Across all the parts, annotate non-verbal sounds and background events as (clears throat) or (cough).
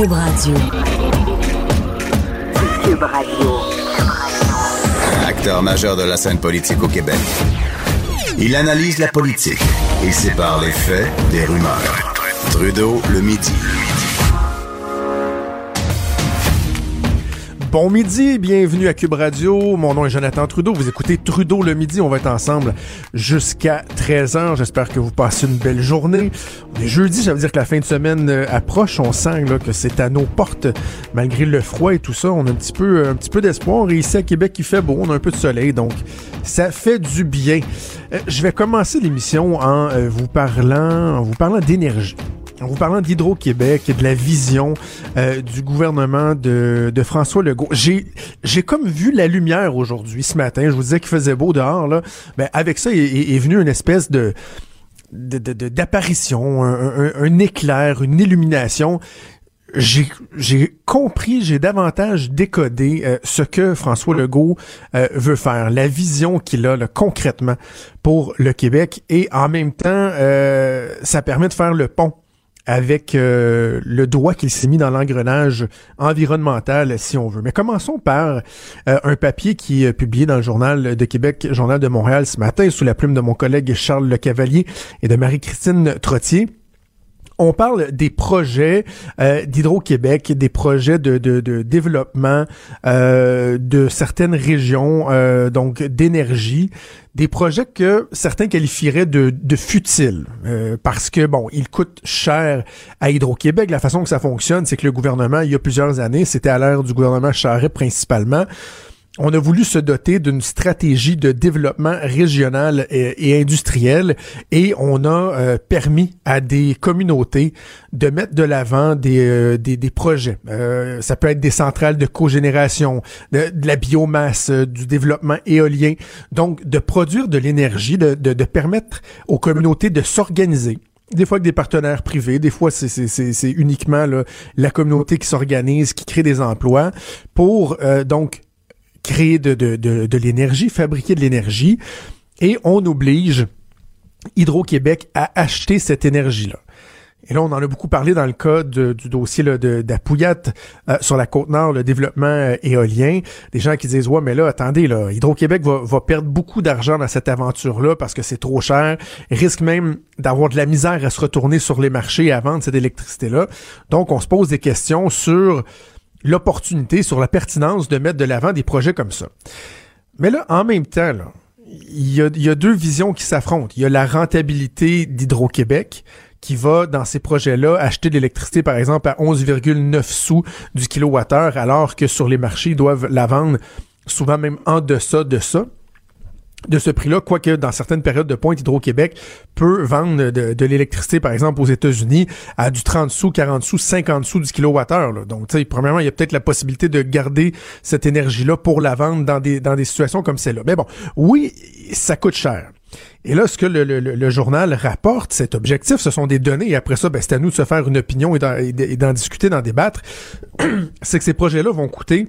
Cube Radio. Cube Radio. Acteur majeur de la scène politique au Québec. Il analyse la politique et sépare les faits des rumeurs. Trudeau le midi. Bon midi, bienvenue à Cube Radio. Mon nom est Jonathan Trudeau. Vous écoutez Trudeau le midi. On va être ensemble jusqu'à 13h. J'espère que vous passez une belle journée. On est jeudi, ça veut dire que la fin de semaine euh, approche. On sent que c'est à nos portes. Malgré le froid et tout ça, on a un petit peu, un petit peu d'espoir. Et ici à Québec, il fait beau. On a un peu de soleil, donc ça fait du bien. Euh, je vais commencer l'émission en euh, vous parlant, en vous parlant d'énergie en vous parlant d'Hydro-Québec et de la vision euh, du gouvernement de, de François Legault. J'ai, j'ai comme vu la lumière aujourd'hui, ce matin. Je vous disais qu'il faisait beau dehors. Là. Ben, avec ça est, est, venu une espèce de d'apparition, un, un, éclair, une illumination. J'ai, compris, j'ai davantage décodé euh, ce que François Legault euh, veut faire, la vision qu'il a là, concrètement pour le Québec et en même temps, ça permet de faire le pont avec euh, le doigt qu'il s'est mis dans l'engrenage environnemental, si on veut. Mais commençons par euh, un papier qui est publié dans le Journal de Québec, Journal de Montréal ce matin, sous la plume de mon collègue Charles Le Cavalier et de Marie-Christine Trottier on parle des projets euh, d'Hydro-Québec, des projets de, de, de développement euh, de certaines régions, euh, donc d'énergie, des projets que certains qualifieraient de, de futiles, euh, parce que, bon, ils coûtent cher à Hydro-Québec. La façon que ça fonctionne, c'est que le gouvernement, il y a plusieurs années, c'était à l'ère du gouvernement Charest principalement, on a voulu se doter d'une stratégie de développement régional et, industriel et on a euh, permis à des communautés de mettre de l'avant des, euh, des, projets. Euh, ça peut être des centrales de cogénération, de, de la biomasse, du développement éolien. Donc, de produire de l'énergie, de, de, de permettre aux communautés de s'organiser des fois avec des partenaires privés, des fois c'est uniquement la communauté qui s'organise, qui crée des emplois pour donc créer de, de, de, de l'énergie, fabriquer de l'énergie, et on oblige Hydro-Québec à acheter cette énergie-là. Et là, on en a beaucoup parlé dans le cas du dossier d'Apouillat euh, sur la côte nord, le développement euh, éolien. Des gens qui disent ouais, mais là, attendez, là, Hydro-Québec va, va perdre beaucoup d'argent dans cette aventure-là parce que c'est trop cher. risque même d'avoir de la misère à se retourner sur les marchés et à vendre cette électricité-là. Donc, on se pose des questions sur l'opportunité, sur la pertinence de mettre de l'avant des projets comme ça. Mais là, en même temps, il y a, y a, deux visions qui s'affrontent. Il y a la rentabilité d'Hydro-Québec qui va, dans ces projets-là, acheter de l'électricité, par exemple, à 11,9 sous du kilowattheure, alors que sur les marchés, ils doivent la vendre souvent même en deçà de ça de ce prix-là, quoique dans certaines périodes de pointe, Hydro-Québec peut vendre de, l'électricité, par exemple, aux États-Unis à du 30 sous, 40 sous, 50 sous du kilowattheure. Donc, tu sais, premièrement, il y a peut-être la possibilité de garder cette énergie-là pour la vendre dans des, dans des situations comme celle-là. Mais bon, oui, ça coûte cher. Et là, ce que le, le, journal rapporte, cet objectif, ce sont des données, et après ça, ben, c'est à nous de se faire une opinion et d'en discuter, d'en débattre, (clears throat) c'est que ces projets-là vont coûter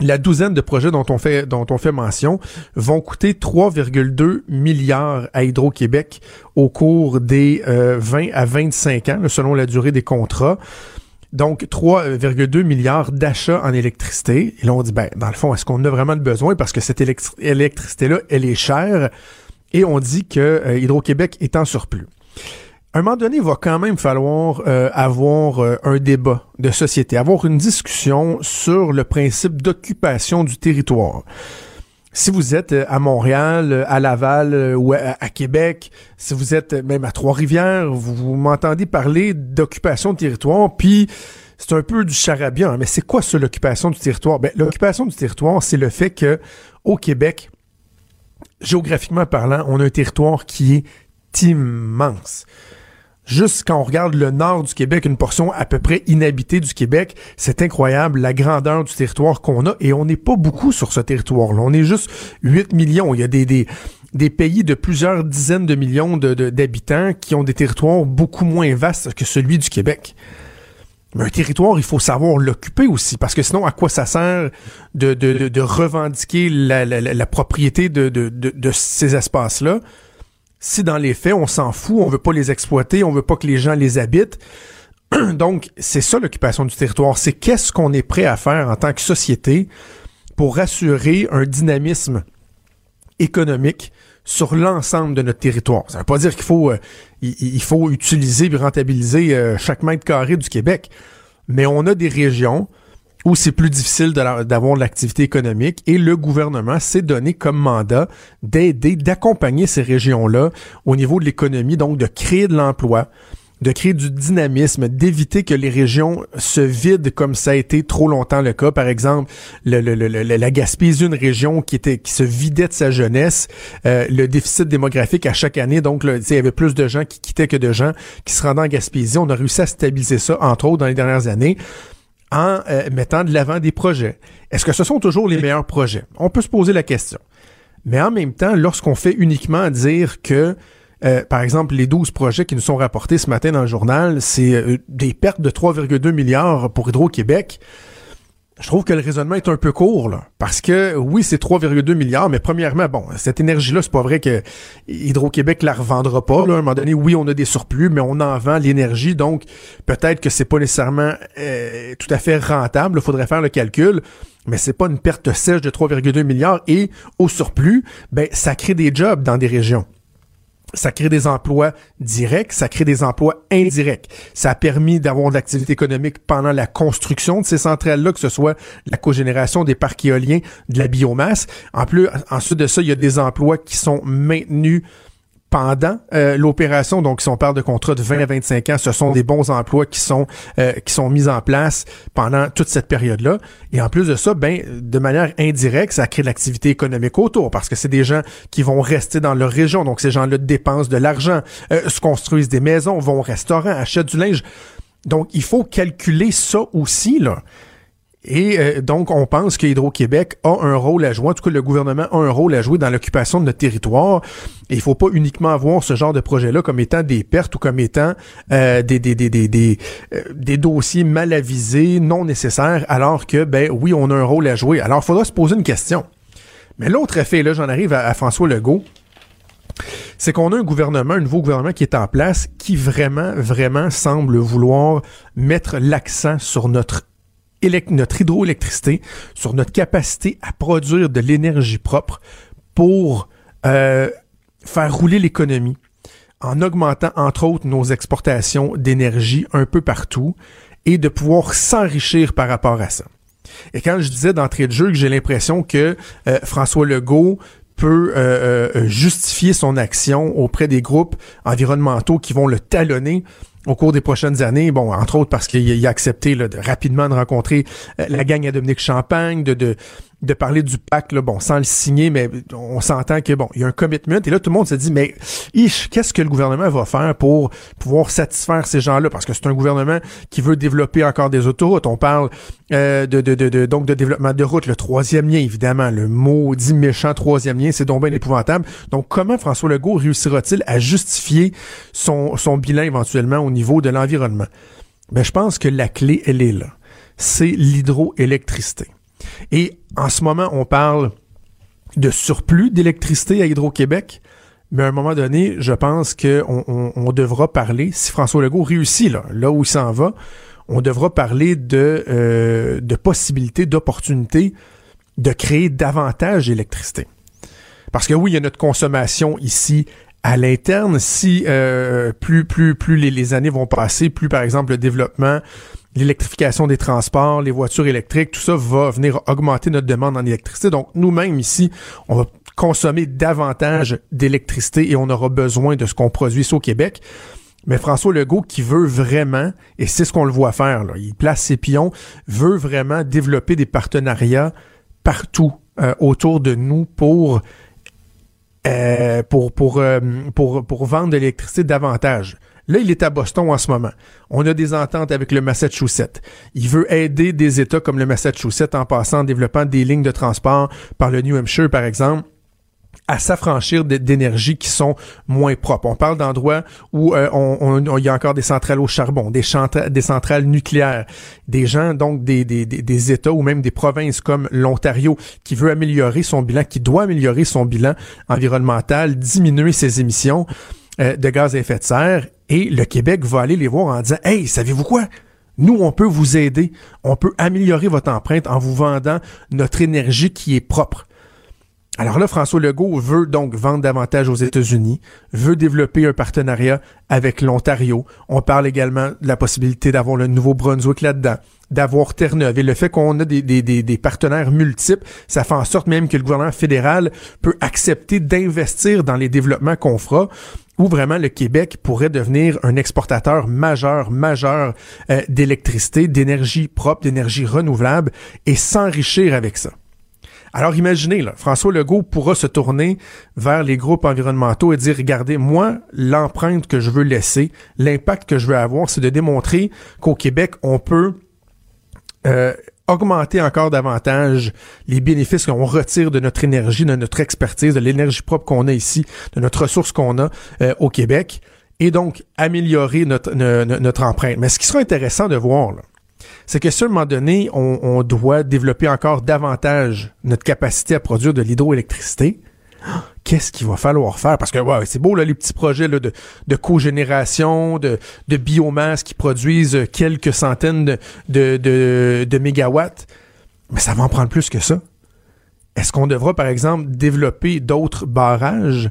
la douzaine de projets dont on fait dont on fait mention vont coûter 3,2 milliards à Hydro-Québec au cours des 20 euh, à 25 ans selon la durée des contrats. Donc 3,2 milliards d'achats en électricité. Et là on dit ben dans le fond est-ce qu'on a vraiment besoin? Parce que cette électricité là elle est chère et on dit que euh, Hydro-Québec est en surplus à un moment donné, il va quand même falloir euh, avoir euh, un débat de société, avoir une discussion sur le principe d'occupation du territoire. Si vous êtes euh, à Montréal, à Laval ou à, Québec, si vous êtes même à Trois-Rivières, vous, m'entendez parler d'occupation de territoire, puis c'est un peu du charabia. Hein, mais c'est quoi ça, l'occupation du territoire? Ben, l'occupation du territoire, c'est le fait que au Québec, géographiquement parlant, on a un territoire qui est immense. Juste quand on regarde le nord du Québec, une portion à peu près inhabitée du Québec, c'est incroyable la grandeur du territoire qu'on a et on n'est pas beaucoup sur ce territoire-là. On est juste 8 millions. Il y a des, pays de plusieurs dizaines de millions d'habitants qui ont des territoires beaucoup moins vastes que celui du Québec. Mais un territoire, il faut savoir l'occuper aussi, parce que sinon, à quoi ça sert de, revendiquer la, propriété de ces espaces-là? Si dans les faits, on s'en fout, on veut pas les exploiter, on veut pas que les gens les habitent, (clears throat) Donc, c'est ça l'occupation du territoire. C'est qu'est-ce qu'on est prêt à faire en tant que société pour assurer un dynamisme économique sur l'ensemble de notre territoire. Ça veut pas dire qu'il faut, euh, il, faut utiliser et rentabiliser euh, chaque mètre carré du Québec, mais on a des régions où c'est plus difficile d'avoir de l'activité économique et le gouvernement s'est donné comme mandat d'aider, d'accompagner ces régions-là au niveau de l'économie, donc de créer de l'emploi, de créer du dynamisme, d'éviter que les régions se vident comme ça a été trop longtemps le cas. Par exemple, le, le, la Gaspésie, une région qui se vidait de sa jeunesse, euh, le déficit démographique à chaque année, donc il y avait plus de gens qui quittaient que de gens qui se rendaient en Gaspésie. On a réussi à stabiliser ça, entre autres, dans les dernières années en euh, mettant de l'avant des projets. Est-ce que ce sont toujours les meilleurs projets? On peut se poser la question. Mais en même temps, lorsqu'on fait uniquement dire que euh, par exemple, les 12 projets qui nous sont rapportés ce matin dans le journal, c'est euh, des pertes de 3,2 milliards pour Hydro-Québec. Je trouve que le raisonnement est un peu court, là. Parce que, oui, c'est 3,2 milliards, mais premièrement, bon, cette énergie-là, c'est pas vrai que Hydro-Québec la revendra pas, là. À un moment donné, oui, on a des surplus, mais on en vend l'énergie, donc peut-être que c'est pas nécessairement euh, tout à fait rentable. Il faudrait faire le calcul mais c'est pas une perte sèche de 3,2 milliards et au surplus, ben ça crée des jobs dans des régions ça crée des emplois directs, ça crée des emplois indirects. Ça a permis d'avoir de l'activité économique pendant la construction de ces centrales-là, que ce soit la cogénération des parcs éoliens, de la biomasse. En plus, ensuite de ça, il y a des emplois qui sont maintenus pendant euh, l'opération. Donc, si on parle de contrats de 20 à 25 ans, ce sont des bons emplois qui sont euh, qui sont mis en place pendant toute cette période-là. Et en plus de ça, ben de manière indirecte, ça crée de l'activité économique autour parce que c'est des gens qui vont rester dans leur région. Donc, ces gens-là dépensent de l'argent, euh, se construisent des maisons, vont au restaurant, achètent du linge. Donc, il faut calculer ça aussi là. Et euh, donc, on pense que Hydro-Québec a un rôle à jouer, en tout cas le gouvernement a un rôle à jouer dans l'occupation de notre territoire. Et il faut pas uniquement voir ce genre de projet-là comme étant des pertes ou comme étant euh, des, des, des, des, des, euh, des, dossiers mal avisés, non nécessaires, alors que, ben oui, on a un rôle à jouer. Alors, il faudra se poser une question. Mais l'autre effet, là, j'en arrive à François Legault, c'est qu'on a un gouvernement, un nouveau gouvernement qui est en place, qui vraiment, vraiment semble vouloir mettre l'accent sur notre notre hydroélectricité, sur notre capacité à produire de l'énergie propre pour euh, faire rouler l'économie en augmentant entre autres nos exportations d'énergie un peu partout et de pouvoir s'enrichir par rapport à ça. Et quand je disais d'entrée de jeu que j'ai l'impression que euh, François Legault peut euh, justifier son action auprès des groupes environnementaux qui vont le talonner, au cours des prochaines années, bon, entre autres parce qu'il a accepté rapidement de rencontrer euh, la gang à Dominique Champagne, de, de, de parler du pacte, là, bon, sans le signer, mais on s'entend que bon, il y a un commitment. Et là, tout le monde se dit, mais qu'est-ce que le gouvernement va faire pour pouvoir satisfaire ces gens-là? Parce que c'est un gouvernement qui veut développer encore des autoroutes. On parle euh, de, de, de, donc de développement de routes, le troisième lien, évidemment, le maudit méchant troisième lien, c'est donc bien épouvantable. Donc, comment François Legault réussira-t-il à justifier son, son bilan éventuellement au niveau de l'environnement? Ben, je pense que la clé, elle est là. C'est l'hydroélectricité. Et en ce moment, on parle de surplus d'électricité à Hydro-Québec. Mais à un moment donné, je pense qu'on on, devra parler, si François Legault réussit là, là où il s'en va, on devra parler de, euh, de possibilités, d'opportunités de créer davantage d'électricité. Parce que oui, il y a notre consommation ici à l'interne. Si euh, plus plus plus les, les, années vont passer, plus par exemple le développement l'électrification des transports, les voitures électriques, tout ça va venir augmenter notre demande en électricité. Donc, nous-mêmes ici, on va consommer davantage d'électricité et on aura besoin de ce qu'on produit ici au Québec. Mais François Legault, qui veut vraiment, et c'est ce qu'on le voit faire, là, il place ses pions, veut vraiment développer des partenariats partout euh, autour de nous pour euh, pour pour, euh, pour pour vendre de l'électricité davantage. Là, il est à Boston en ce moment. On a des ententes avec le Massachusetts. Il veut aider des États comme le Massachusetts en passant en développant des lignes de transport par le New Hampshire, par exemple à s'affranchir d'énergies qui sont moins propres. On parle d'endroits où euh, on, il y a encore des centrales au charbon, des, des centrales nucléaires, des gens donc des, États ou même des provinces comme l'Ontario qui veut améliorer son bilan, qui doit améliorer son bilan environnemental, diminuer ses émissions euh, de gaz à effet de serre et le Québec va aller les voir en disant Hey, savez-vous quoi? Nous, on peut vous aider. On peut améliorer votre empreinte en vous vendant notre énergie qui est propre. Alors là, François Legault veut donc vendre davantage aux États-Unis, veut développer un partenariat avec l'Ontario. On parle également de la possibilité d'avoir le Nouveau-Brunswick là-dedans, d'avoir Terre-Neuve. Et le fait qu'on a des, partenaires multiples, ça fait en sorte même que le gouvernement fédéral peut accepter d'investir dans les développements qu'on fera où vraiment le Québec pourrait devenir un exportateur majeur, majeur euh, d'électricité, d'énergie propre, d'énergie renouvelable et s'enrichir avec ça. Alors imaginez, là, François Legault pourra se tourner vers les groupes environnementaux et dire, regardez, moi, l'empreinte que je veux laisser, l'impact que je veux avoir, c'est de démontrer qu'au Québec, on peut euh, augmenter encore davantage les bénéfices qu'on retire de notre énergie, de notre expertise, de l'énergie propre qu'on a ici, de notre ressource qu'on a euh, au Québec, et donc améliorer notre, notre empreinte. Mais ce qui sera intéressant de voir, là, c'est que, à un moment donné, on, doit développer encore davantage notre capacité à produire de l'hydroélectricité. Qu'est-ce qu'il va falloir faire? Parce que ouais, c'est beau là, les petits projets de, cogénération, de, biomasse qui produisent quelques centaines de, de, de mégawatts, mais ça va en prendre plus que ça. Est-ce qu'on devra, par exemple, développer d'autres barrages,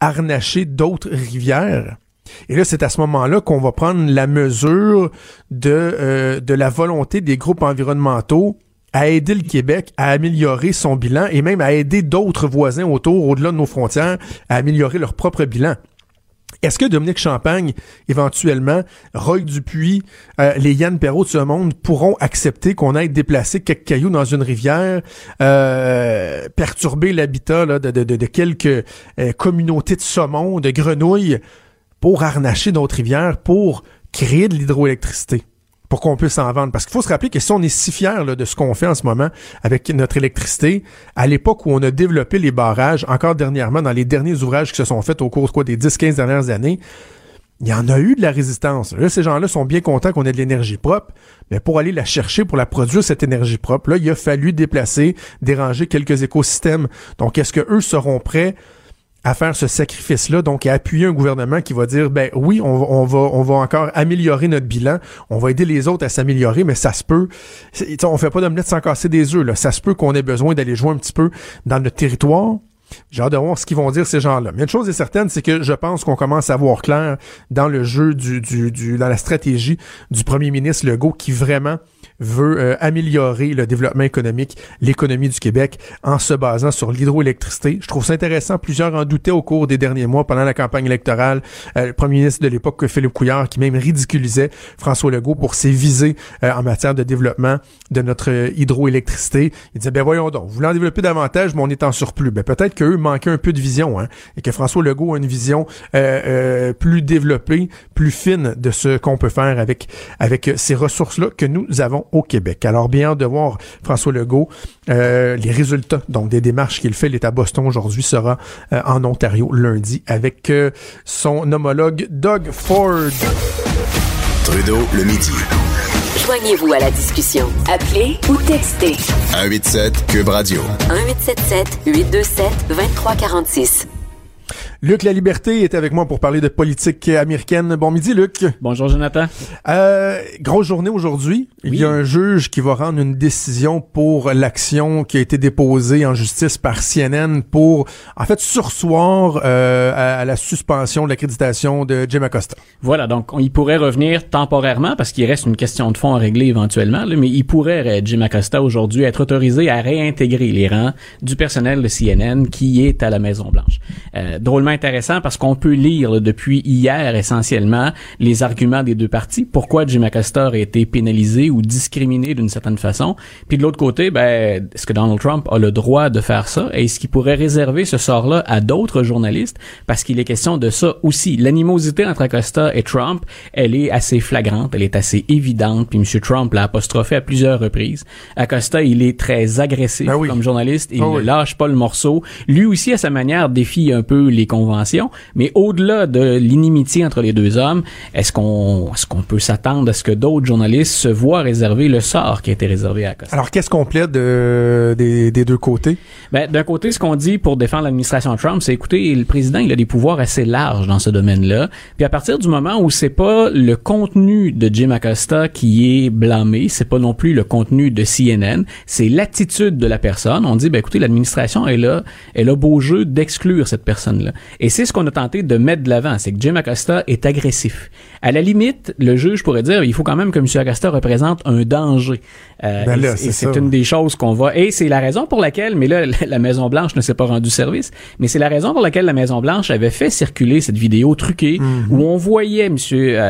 harnacher d'autres rivières? Et là, c'est à ce moment-là qu'on va prendre la mesure de, euh, de la volonté des groupes environnementaux à aider le Québec à améliorer son bilan et même à aider d'autres voisins autour, au-delà de nos frontières, à améliorer leur propre bilan. Est-ce que Dominique Champagne, éventuellement, Roy Dupuis, euh, les Yann Perrault de ce monde pourront accepter qu'on aille déplacer quelques cailloux dans une rivière, euh, perturber l'habitat de, quelques communautés de saumon, de grenouilles, pour harnacher notre rivière, pour créer de l'hydroélectricité pour qu'on puisse en vendre. Parce qu'il faut se rappeler que si on est si fier de ce qu'on fait en ce moment avec notre électricité, à l'époque où on a développé les barrages, encore dernièrement, dans les derniers ouvrages qui se sont faits au cours des 10-15 dernières années, il y en a eu de la résistance. Là, ces gens-là sont bien contents qu'on ait de l'énergie propre, mais pour aller la chercher, pour la produire, cette énergie propre, là, il a fallu déplacer, déranger quelques écosystèmes. Donc, est-ce que eux seront prêts à faire ce sacrifice-là, donc appuyer un gouvernement qui va dire, ben oui, on, va, on va encore améliorer notre bilan, on va aider les autres à s'améliorer, mais ça se peut, on fait pas d'omelette sans casser des œufs, là. ça se peut qu'on ait besoin d'aller jouer un petit peu dans notre territoire, j'ai hâte de voir ce qu'ils vont dire ces gens-là. Mais une chose est certaine, c'est que je pense qu'on commence à voir clair dans le jeu du, du, du dans la stratégie du premier ministre Legault qui vraiment veut euh, améliorer le développement économique, l'économie du Québec en se basant sur l'hydroélectricité. Je trouve ça intéressant. Plusieurs en doutaient au cours des derniers mois pendant la campagne électorale. Euh, le premier ministre de l'époque, Philippe Couillard, qui même ridiculisait François Legault pour ses visées euh, en matière de développement de notre hydroélectricité. Il disait, ben voyons donc, vous voulez développer davantage, mais on est en surplus. Ben peut-être qu'eux manquaient un peu de vision, hein, et que François Legault a une vision plus développée, plus fine de ce qu'on peut faire avec, avec ces ressources-là que nous avons au Québec. Alors bien de voir François Legault, euh, les résultats donc des démarches qu'il fait. À Boston aujourd'hui, sera euh, en Ontario lundi avec euh, son homologue Doug Ford. Trudeau le midi. Joignez-vous à la discussion. Appelez ou textez. 187 Cube Radio. 1877 827 2346. Luc La Liberté est avec moi pour parler de politique américaine. Bon midi, Luc. Bonjour, Jonathan. Euh, grosse journée aujourd'hui. Il y a un juge qui va rendre une décision pour l'action qui a été déposée en justice par CNN pour, en fait, sursoir euh, à, la suspension de l'accréditation de Jim Acosta. Voilà, donc il pourrait revenir temporairement parce qu'il reste une question de fond à régler éventuellement, mais il pourrait, euh, Jim Acosta, aujourd'hui, être autorisé à réintégrer les rangs du personnel de CNN qui est à la Maison-Blanche. Euh, drôlement intéressant parce qu'on peut lire depuis hier essentiellement les arguments des deux parties. Pourquoi Jim Acosta a été pénalisé ou discriminé d'une certaine façon? Puis de l'autre côté, ben, est-ce que Donald Trump a le droit de faire ça? Est-ce qu'il pourrait réserver ce sort-là à d'autres journalistes? Parce qu'il est question de ça aussi. L'animosité entre Acosta et Trump, elle est assez flagrante, elle est assez évidente. Puis M. Trump l'a apostrophé à plusieurs reprises. Acosta, il est très agressif ben comme journaliste. Il ah ne lâche pas le morceau. Lui aussi, à sa manière, défie un peu les mais au-delà de l'inimitié entre les deux hommes, est-ce qu'on est-ce qu'on peut s'attendre à ce que d'autres journalistes se voient réserver le sort qui a été réservé à Acosta? Alors, qu'est-ce qu'on plaide de, des, des deux côtés? Ben, d'un côté, ce qu'on dit pour défendre l'administration Trump, c'est écoutez, le président, il a des pouvoirs assez larges dans ce domaine-là. Puis à partir du moment où c'est pas le contenu de Jim Acosta qui est blâmé, c'est pas non plus le contenu de CNN, c'est l'attitude de la personne. On dit, ben écoutez, l'administration est là, elle a beau jeu d'exclure cette personne-là. Et c'est ce qu'on a tenté de mettre de l'avant, c'est que Jim Acosta est agressif. À la limite, le juge pourrait dire, il faut quand même que M. Acosta représente un danger. Euh, Ben là, et c'est une des choses qu'on va. Et c'est la raison pour laquelle, mais là, (laughs) la Maison Blanche ne s'est pas rendu service. Mais c'est la raison pour laquelle la Maison Blanche avait fait circuler cette vidéo truquée Mhm. où on voyait M.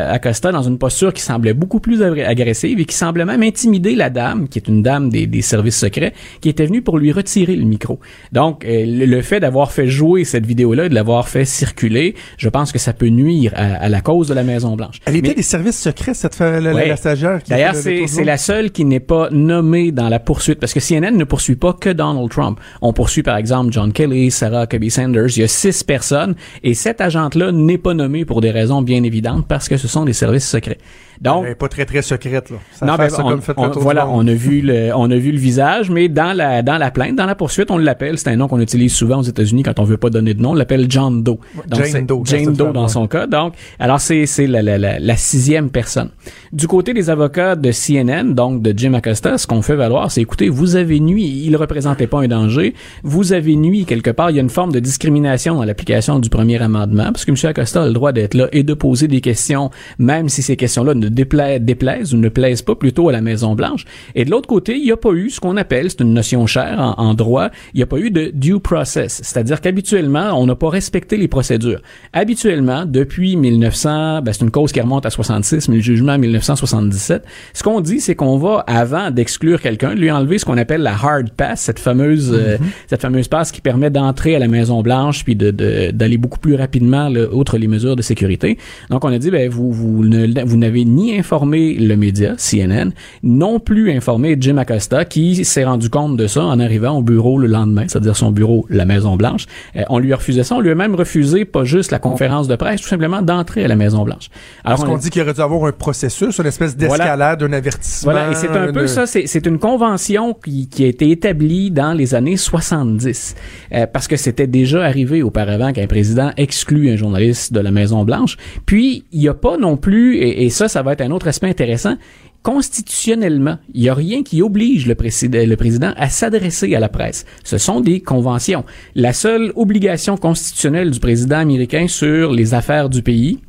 Acosta dans une posture qui semblait beaucoup plus agr- agressive et qui semblait même intimider la dame, qui est une dame des, des services secrets, qui était venue pour lui retirer le micro. Donc, euh, le, fait d'avoir fait jouer cette vidéo-là, de l'avoir fait circuler, je pense que ça peut nuire à, à la cause de la Maison Blanche. Elle était Mais- des services secrets, cette la, Ouais. la stagiaire. D'ailleurs, c'est la seule qui n'est pas nommée dans la poursuite parce que CNN ne poursuit pas que Donald Trump. On poursuit par exemple John Kelly, Sarah Huckabee Sanders. Il y a six personnes et cette agente-là n'est pas nommée pour des raisons bien évidentes parce que ce sont des services secrets. Donc, Elle est pas très très secrète là. Ça non, ben, ça on, comme fait on- voilà, on a vu le, on a vu le visage, mais dans la, dans la plainte, dans la poursuite, on l'appelle. C'est un nom qu'on utilise souvent aux États-Unis quand on veut pas donner de nom. On l'appelle John Doe. Donc, Jane Doe, Jane Doe dans ouais. son cas. Donc, alors c'est, c'est la, la, la, la sixième personne. Du côté des avocats de CNN, donc de Jim Acosta, ce qu'on fait valoir, c'est écoutez, vous avez nuit. Il représentait pas un danger. Vous avez nuit quelque part. Il y a une forme de discrimination dans l'application du premier amendement parce que M. Acosta a le droit d'être là et de poser des questions, même si ces questions-là ne dépla- déplaisent ou ne plaisent pas plutôt à la Maison Blanche. Et de l'autre côté, il n'y a pas eu ce qu'on appelle, c'est une notion chère en, en droit, il n'y a pas eu de due process. C'est-à-dire qu'habituellement, on n'a pas respecté les procédures. Habituellement, depuis 1900, ben c'est une cause qui remonte à 66, mais le jugement en 1977, ce qu'on dit, c'est qu'on va, avant d'exclure quelqu'un, lui enlever ce qu'on appelle la hard pass, cette fameuse, euh, cette fameuse passe qui permet d'entrer à la Maison Blanche puis de, de- d'aller beaucoup plus rapidement, là, outre les mesures de sécurité. Donc, on a dit, ben, vous, vous, ne- vous n'avez ni informé le média, CNN, non plus informé Jim Acosta, qui s'est rendu compte de ça en arrivant au bureau le lendemain, c'est-à-dire son bureau, la Maison Blanche. Euh, on lui a refusé ça. On lui a même refusé pas juste la conférence de presse, tout simplement d'entrer à la Maison Blanche. Parce on qu'on dit qu'il aurait dû avoir un processus, une espèce d'escalade, un avertissement. voilà, et c'est un peu ça, c'est une convention qui, qui a été établie dans les années 70, euh, parce que c'était déjà arrivé auparavant qu'un président exclut un journaliste de la Maison Blanche. Puis, il n'y a pas non plus, et, et ça, ça va être un autre aspect intéressant, constitutionnellement, il n'y a rien qui oblige le, le président à s'adresser à la presse. Ce sont des conventions. La seule obligation constitutionnelle du président américain sur les affaires du pays,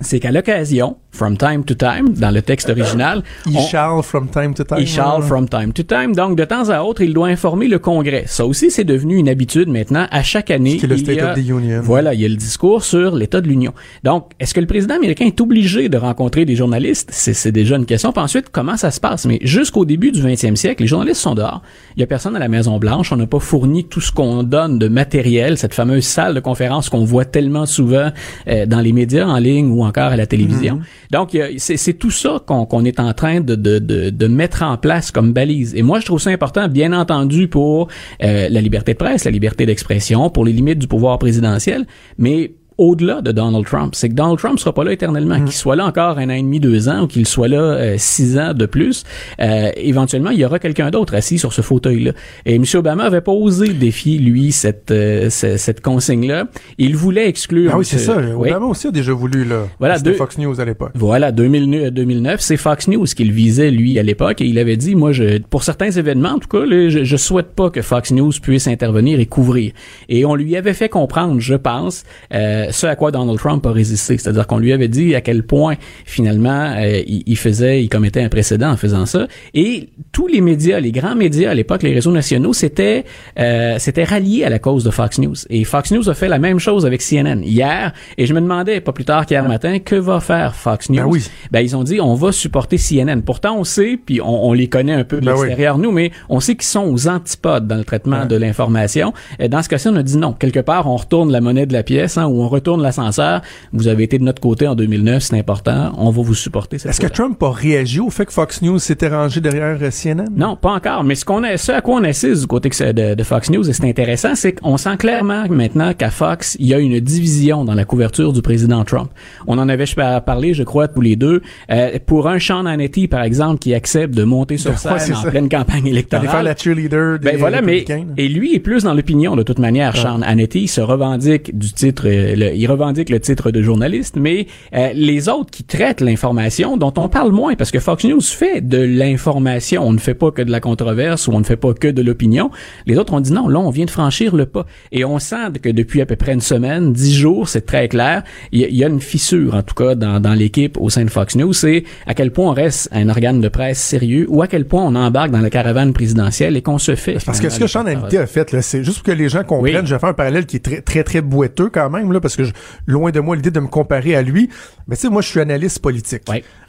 c'est qu'à l'occasion, from time to time, dans le texte original, Il on- charle from time to time. il charle là. from time to time. Donc, de temps à autre, il doit informer le Congrès. Ça aussi, c'est devenu une habitude maintenant. À chaque année, est le il State y a, of the Union. Voilà, il y a le discours sur l'état de l'Union. Donc, est-ce que le président américain est obligé de rencontrer des journalistes? C'est, déjà une question. Puis ensuite, comment ça se passe? Mais jusqu'au début du 20e siècle, les journalistes sont dehors. Il y a personne à la Maison-Blanche. On n'a pas fourni tout ce qu'on donne de matériel, cette fameuse salle de conférence qu'on voit tellement souvent euh, dans les médias en ligne ou encore à la télévision. Il a- c'est, tout ça qu'on, est en train de mettre en place comme balise. Et moi, je trouve ça important, bien entendu, pour euh, la liberté de presse, la liberté d'expression, pour les limites du pouvoir présidentiel, mais au-delà de Donald Trump, c'est que Donald Trump sera pas là éternellement, qu'il soit là encore un an et demi, deux ans, ou qu'il soit là euh, six ans de plus. Euh, éventuellement, il y aura quelqu'un d'autre assis sur ce fauteuil-là. Et M. Obama avait pas osé défier lui cette euh, ce- cette consigne-là. Il voulait exclure. Ah oui, c'est ça. Obama aussi a déjà voulu, là. Voilà, C'était deux- Fox News à l'époque. Voilà, 2009, 2009 c'est Fox News qu'il visait lui à l'époque et il avait dit moi je pour certains événements en tout cas là, je, je souhaite pas que Fox News puisse intervenir et couvrir. Et on lui avait fait comprendre, je pense, euh, ce à quoi Donald Trump a résisté, c'est-à-dire qu'on lui avait dit à quel point finalement euh, il, il faisait il commettait un précédent en faisant ça et tous les médias, les grands médias à l'époque, les réseaux nationaux, c'était euh, c'était rallié à la cause de Fox News et Fox News a fait la même chose avec CNN hier et je me demandais pas plus tard qu'hier matin que va faire Fox News? Ben oui. ben ils ont dit on va supporter CNN. Pourtant on sait puis on, on les connaît un peu de Ben l'extérieur nous, mais on sait qu'ils sont aux antipodes dans le traitement Ouais. de l'information. Dans ce cas-ci, on a dit non. Quelque part, on retourne la monnaie de la pièce, hein, ou on retourne l'ascenseur. Vous avez été de notre côté en 2009, c'est important. On va vous supporter. Est-ce que Trump a réagi au fait que Fox News s'était rangé derrière euh, CNN? Non, pas encore. Mais ce qu'on a, ce à quoi on assiste du côté de, de Fox News, et c'est intéressant, c'est qu'on sent clairement maintenant qu'à Fox, il y a une division dans la couverture du président Trump. On en avait parlé, je crois, tous les deux. Euh, pour un Sean Hannity, par exemple, qui accepte de monter sur scène en pleine campagne électorale. faire la cheerleader des ben voilà, mais et lui est plus dans l'opinion de toute manière. Sean Hannity se revendique du titre, euh, il revendique le titre de journaliste, mais euh, les autres qui traitent l'information, dont on parle moins, parce que Fox News fait de l'information, on ne fait pas que de la controverse ou on ne fait pas que de l'opinion. Les autres ont dit non, là on vient de franchir le pas, et on sent que depuis à peu près une semaine, dix jours, c'est très clair, il y, a une fissure en tout cas dans, dans l'équipe au sein de Fox News, c'est à quel point on reste un organe de presse sérieux ou à quel point on embarque dans la caravane présidentielle et qu'on se fait. Parce que ce que Sean Hannity a fait, c'est juste pour que les gens comprennent, je vais faire un parallèle qui est très très très boiteux quand même là, parce que loin de moi l'idée de me comparer à lui, mais tu sais moi je suis analyste politique.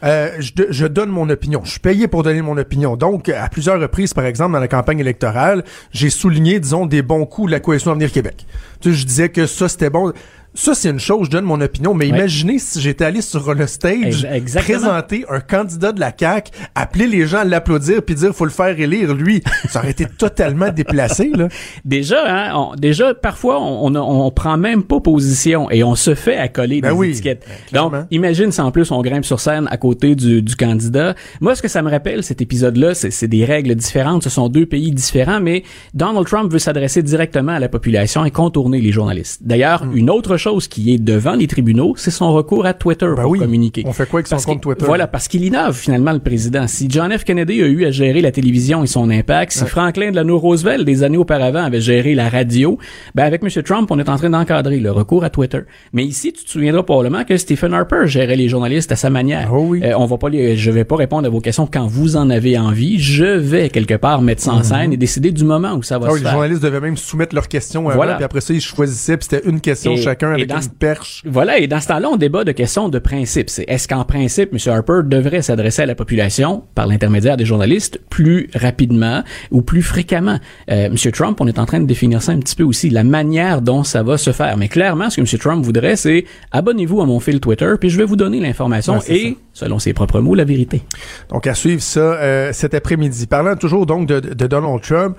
Euh, je, je, donne mon opinion. Je suis payé pour donner mon opinion. Donc à plusieurs reprises, par exemple dans la campagne électorale, j'ai souligné disons des bons coups de la coalition Avenir Québec. Tu sais, je disais que ça c'était bon. Ça, c'est une chose, je donne mon opinion, mais imaginez si j'étais allé sur le stage, présenter un candidat de la CAQ, appeler les gens à l'applaudir puis dire faut le faire élire, lui, ça aurait été totalement (laughs) déplacé, là. Déjà, hein, déjà, parfois, on, on, on, prend même pas position et on se fait accoler ben des étiquettes. Ben, Donc, imagine si en plus on grimpe sur scène à côté du, du candidat. Moi, ce que ça me rappelle, cet épisode-là, c'est des règles différentes, ce sont deux pays différents, mais Donald Trump veut s'adresser directement à la population et contourner les journalistes. D'ailleurs, hmm. une autre chose chose qui est devant les tribunaux, c'est son recours à Twitter ben pour communiquer. On fait quoi avec son compte Twitter? Voilà, parce qu'il innove finalement le président. Si John F. Kennedy a eu à gérer la télévision et son impact, si Franklin Delano Roosevelt des années auparavant avait géré la radio, ben avec M. Trump, on est en train d'encadrer le recours à Twitter. Mais ici, tu te souviendras probablement que Stephen Harper gérait les journalistes à sa manière. Oh oui. Euh, on va pas les, je vais pas répondre à vos questions quand vous en avez envie. Je vais quelque part mettre ça en mhm. scène et décider du moment où ça va ah se faire. Les journalistes devaient même soumettre leurs questions avant, puis après ça, ils choisissaient, puis c'était une question chacun avec une perche voilà, et dans ce temps-là, on débat de questions de principe. C'est est-ce qu'en principe, M. Harper devrait s'adresser à la population par l'intermédiaire des journalistes plus rapidement ou plus fréquemment? Euh, M. Trump, on est en train de définir ça un petit peu aussi, la manière dont ça va se faire. Mais clairement, ce que M. Trump voudrait, c'est abonnez-vous à mon fil Twitter, puis je vais vous donner l'information et, selon ses propres mots, la vérité. Donc, à suivre ça euh, cet après-midi. Parlant toujours donc de, de Donald Trump,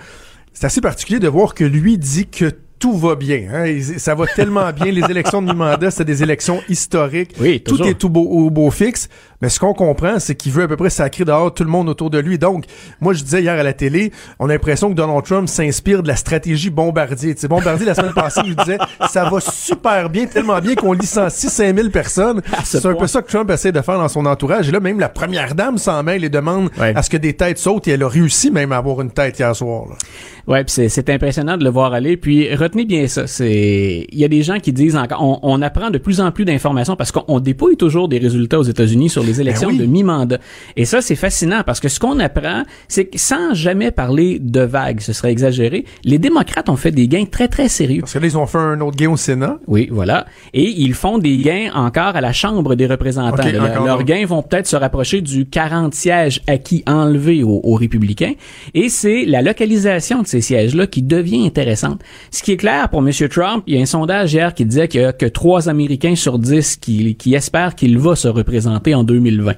c'est assez particulier de voir que lui dit que tout va bien. Hein? Ça va tellement bien. Les élections de mi-mandat, c'est des élections historiques. Oui, tout est tout beau, au beau fixe. Mais ce qu'on comprend, c'est qu'il veut à peu près sacrer dehors tout le monde autour de lui. Donc, moi, je disais hier à la télé, on a l'impression que Donald Trump s'inspire de la stratégie Bombardier. Tu sais, Bombardier, la semaine passée, il disait, ça va super bien, tellement bien qu'on licencie 5000 personnes. C'est un peu ça que Trump essaie de faire dans son entourage. Et là, même la première dame s'en mêle et demande à ce que des têtes sautent. Et elle a réussi même à avoir une tête hier soir. Là. Ouais, puis c'est impressionnant de le voir aller. Puis retenez bien ça. C'est il y a des gens qui disent encore, on, on apprend de plus en plus d'informations parce qu'on dépouille toujours des résultats aux États-Unis sur les ben élections de mi-mandat. Et ça, c'est fascinant parce que ce qu'on apprend, c'est que sans jamais parler de vagues, ce serait exagéré, les démocrates ont fait des gains très très sérieux. Parce que là, ils ont fait un autre gain au Sénat. Oui, voilà. Et ils font des gains encore à la Chambre des représentants. leurs gains vont peut-être se rapprocher du 40 sièges acquis enlevés aux, aux républicains. Et c'est la localisation de ces sièges-là qui devient intéressante. Ce qui est clair pour M. Trump, il y a un sondage hier qui disait qu'il y a que trois Américains sur dix qui, qui espèrent qu'il va se représenter en 2020.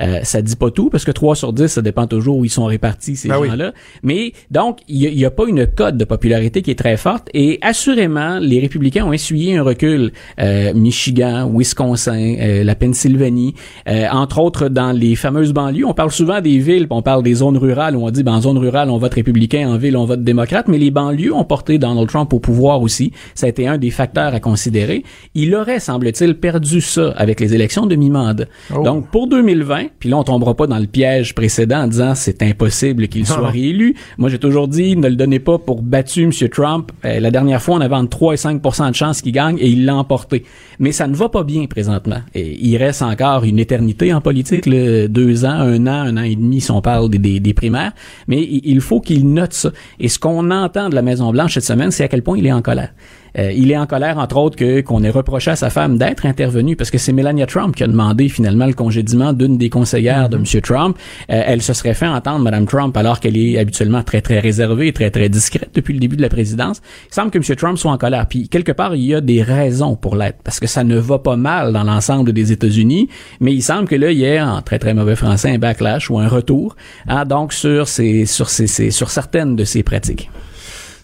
Euh, ça dit pas tout parce que 3 sur 10, ça dépend toujours où ils sont répartis ces ben gens-là. Mais donc il y, a pas une cote de popularité qui est très forte et assurément les républicains ont essuyé un recul. Euh, Michigan, Wisconsin, euh, la Pennsylvanie, euh, entre autres dans les fameuses banlieues. On parle souvent des villes, on parle des zones rurales où on dit ben, en zone rurale on vote républicain, en ville on vote démocrate, mais les banlieues ont porté Donald Trump au pouvoir aussi. Ça a été un des facteurs à considérer. Il aurait, semble-t-il, perdu ça avec les élections de mi-mandat. Oh. Donc pour 2020, puis là on tombera pas dans le piège précédent en disant c'est impossible qu'il soit réélu. Moi j'ai toujours dit ne le donnez pas pour battu M. Trump. Euh, la dernière fois on avait entre 3 et 5% de chances qu'il gagne et il l'a emporté. Mais ça ne va pas bien présentement. Et il reste encore une éternité en politique, le deux ans, un an, un an et demi si on parle des, des, primaires. Mais il faut qu'il note ça. Et ce qu'on entend de la Maison Blanche cette semaine, c'est à quel point point il est en colère. Euh, il est en colère, entre autres, que qu'on ait reproché à sa femme d'être intervenue parce que c'est Melania Trump qui a demandé finalement le congédiement d'une des conseillères de mm-hmm. M. Trump. Euh, elle se serait fait entendre, Mme Trump, alors qu'elle est habituellement très, très réservée et très, très discrète depuis le début de la présidence. Il semble que M. Trump soit en colère. Puis, quelque part, il y a des raisons pour l'être parce que ça ne va pas mal dans l'ensemble des États-Unis, mais il semble que là, il y ait, en très, très mauvais français, un backlash ou un retour, hein, donc sur, ces, sur, ces, sur certaines de ces pratiques.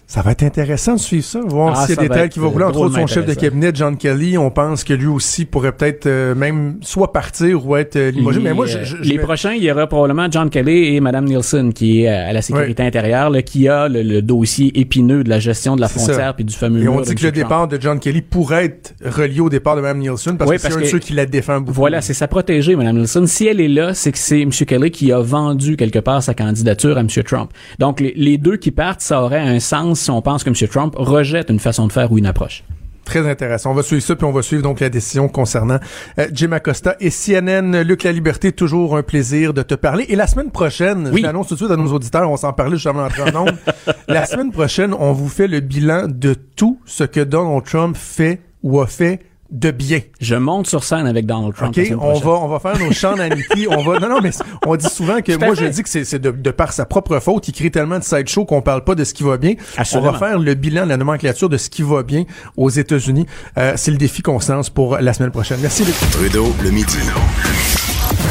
Ça va être intéressant de suivre ça, voir ah, s'il y a des têtes qui vont rouler. Entre autres, son chef de cabinet, John Kelly, on pense que lui aussi pourrait peut-être euh, même soit partir ou être euh, limogé. Mais moi, je, les prochains, il y aura probablement John Kelly et Mme Nielsen, qui est à la sécurité intérieure, là, qui a le, dossier épineux de la gestion de la frontière puis du fameux Et on dit que le départ de John Kelly pourrait être relié au départ de Mme Nielsen parce que c'est un de ceux qui la défend beaucoup. Voilà, c'est sa protégée, Mme Nielsen. Si elle est là, c'est que c'est M. Kelly qui a vendu quelque part sa candidature à M. Trump. Donc, les, les deux qui partent, ça aurait un sens si on pense que M. Trump rejette une façon de faire ou une approche. Très intéressant. On va suivre ça, puis on va suivre donc la décision concernant euh, Jim Acosta et CNN. Luc La Liberté, toujours un plaisir de te parler. Et la semaine prochaine, je l'annonce tout de suite à nos auditeurs, on s'en parlait justement en en (laughs) La semaine prochaine, on vous fait le bilan de tout ce que Donald Trump fait ou a fait de bien. Je monte sur scène avec Donald Trump. OK, on va, on va faire nos chants d'amitié. on va, non, non, mais on dit souvent que, moi, je dis que c'est de, de, par sa propre faute. Il crée tellement de sideshow qu'on parle pas de ce qui va bien. On va faire le bilan de la nomenclature de ce qui va bien aux États-Unis. Euh, c'est le défi qu'on se lance pour la semaine prochaine. Merci, Luc. Trudeau, le midi.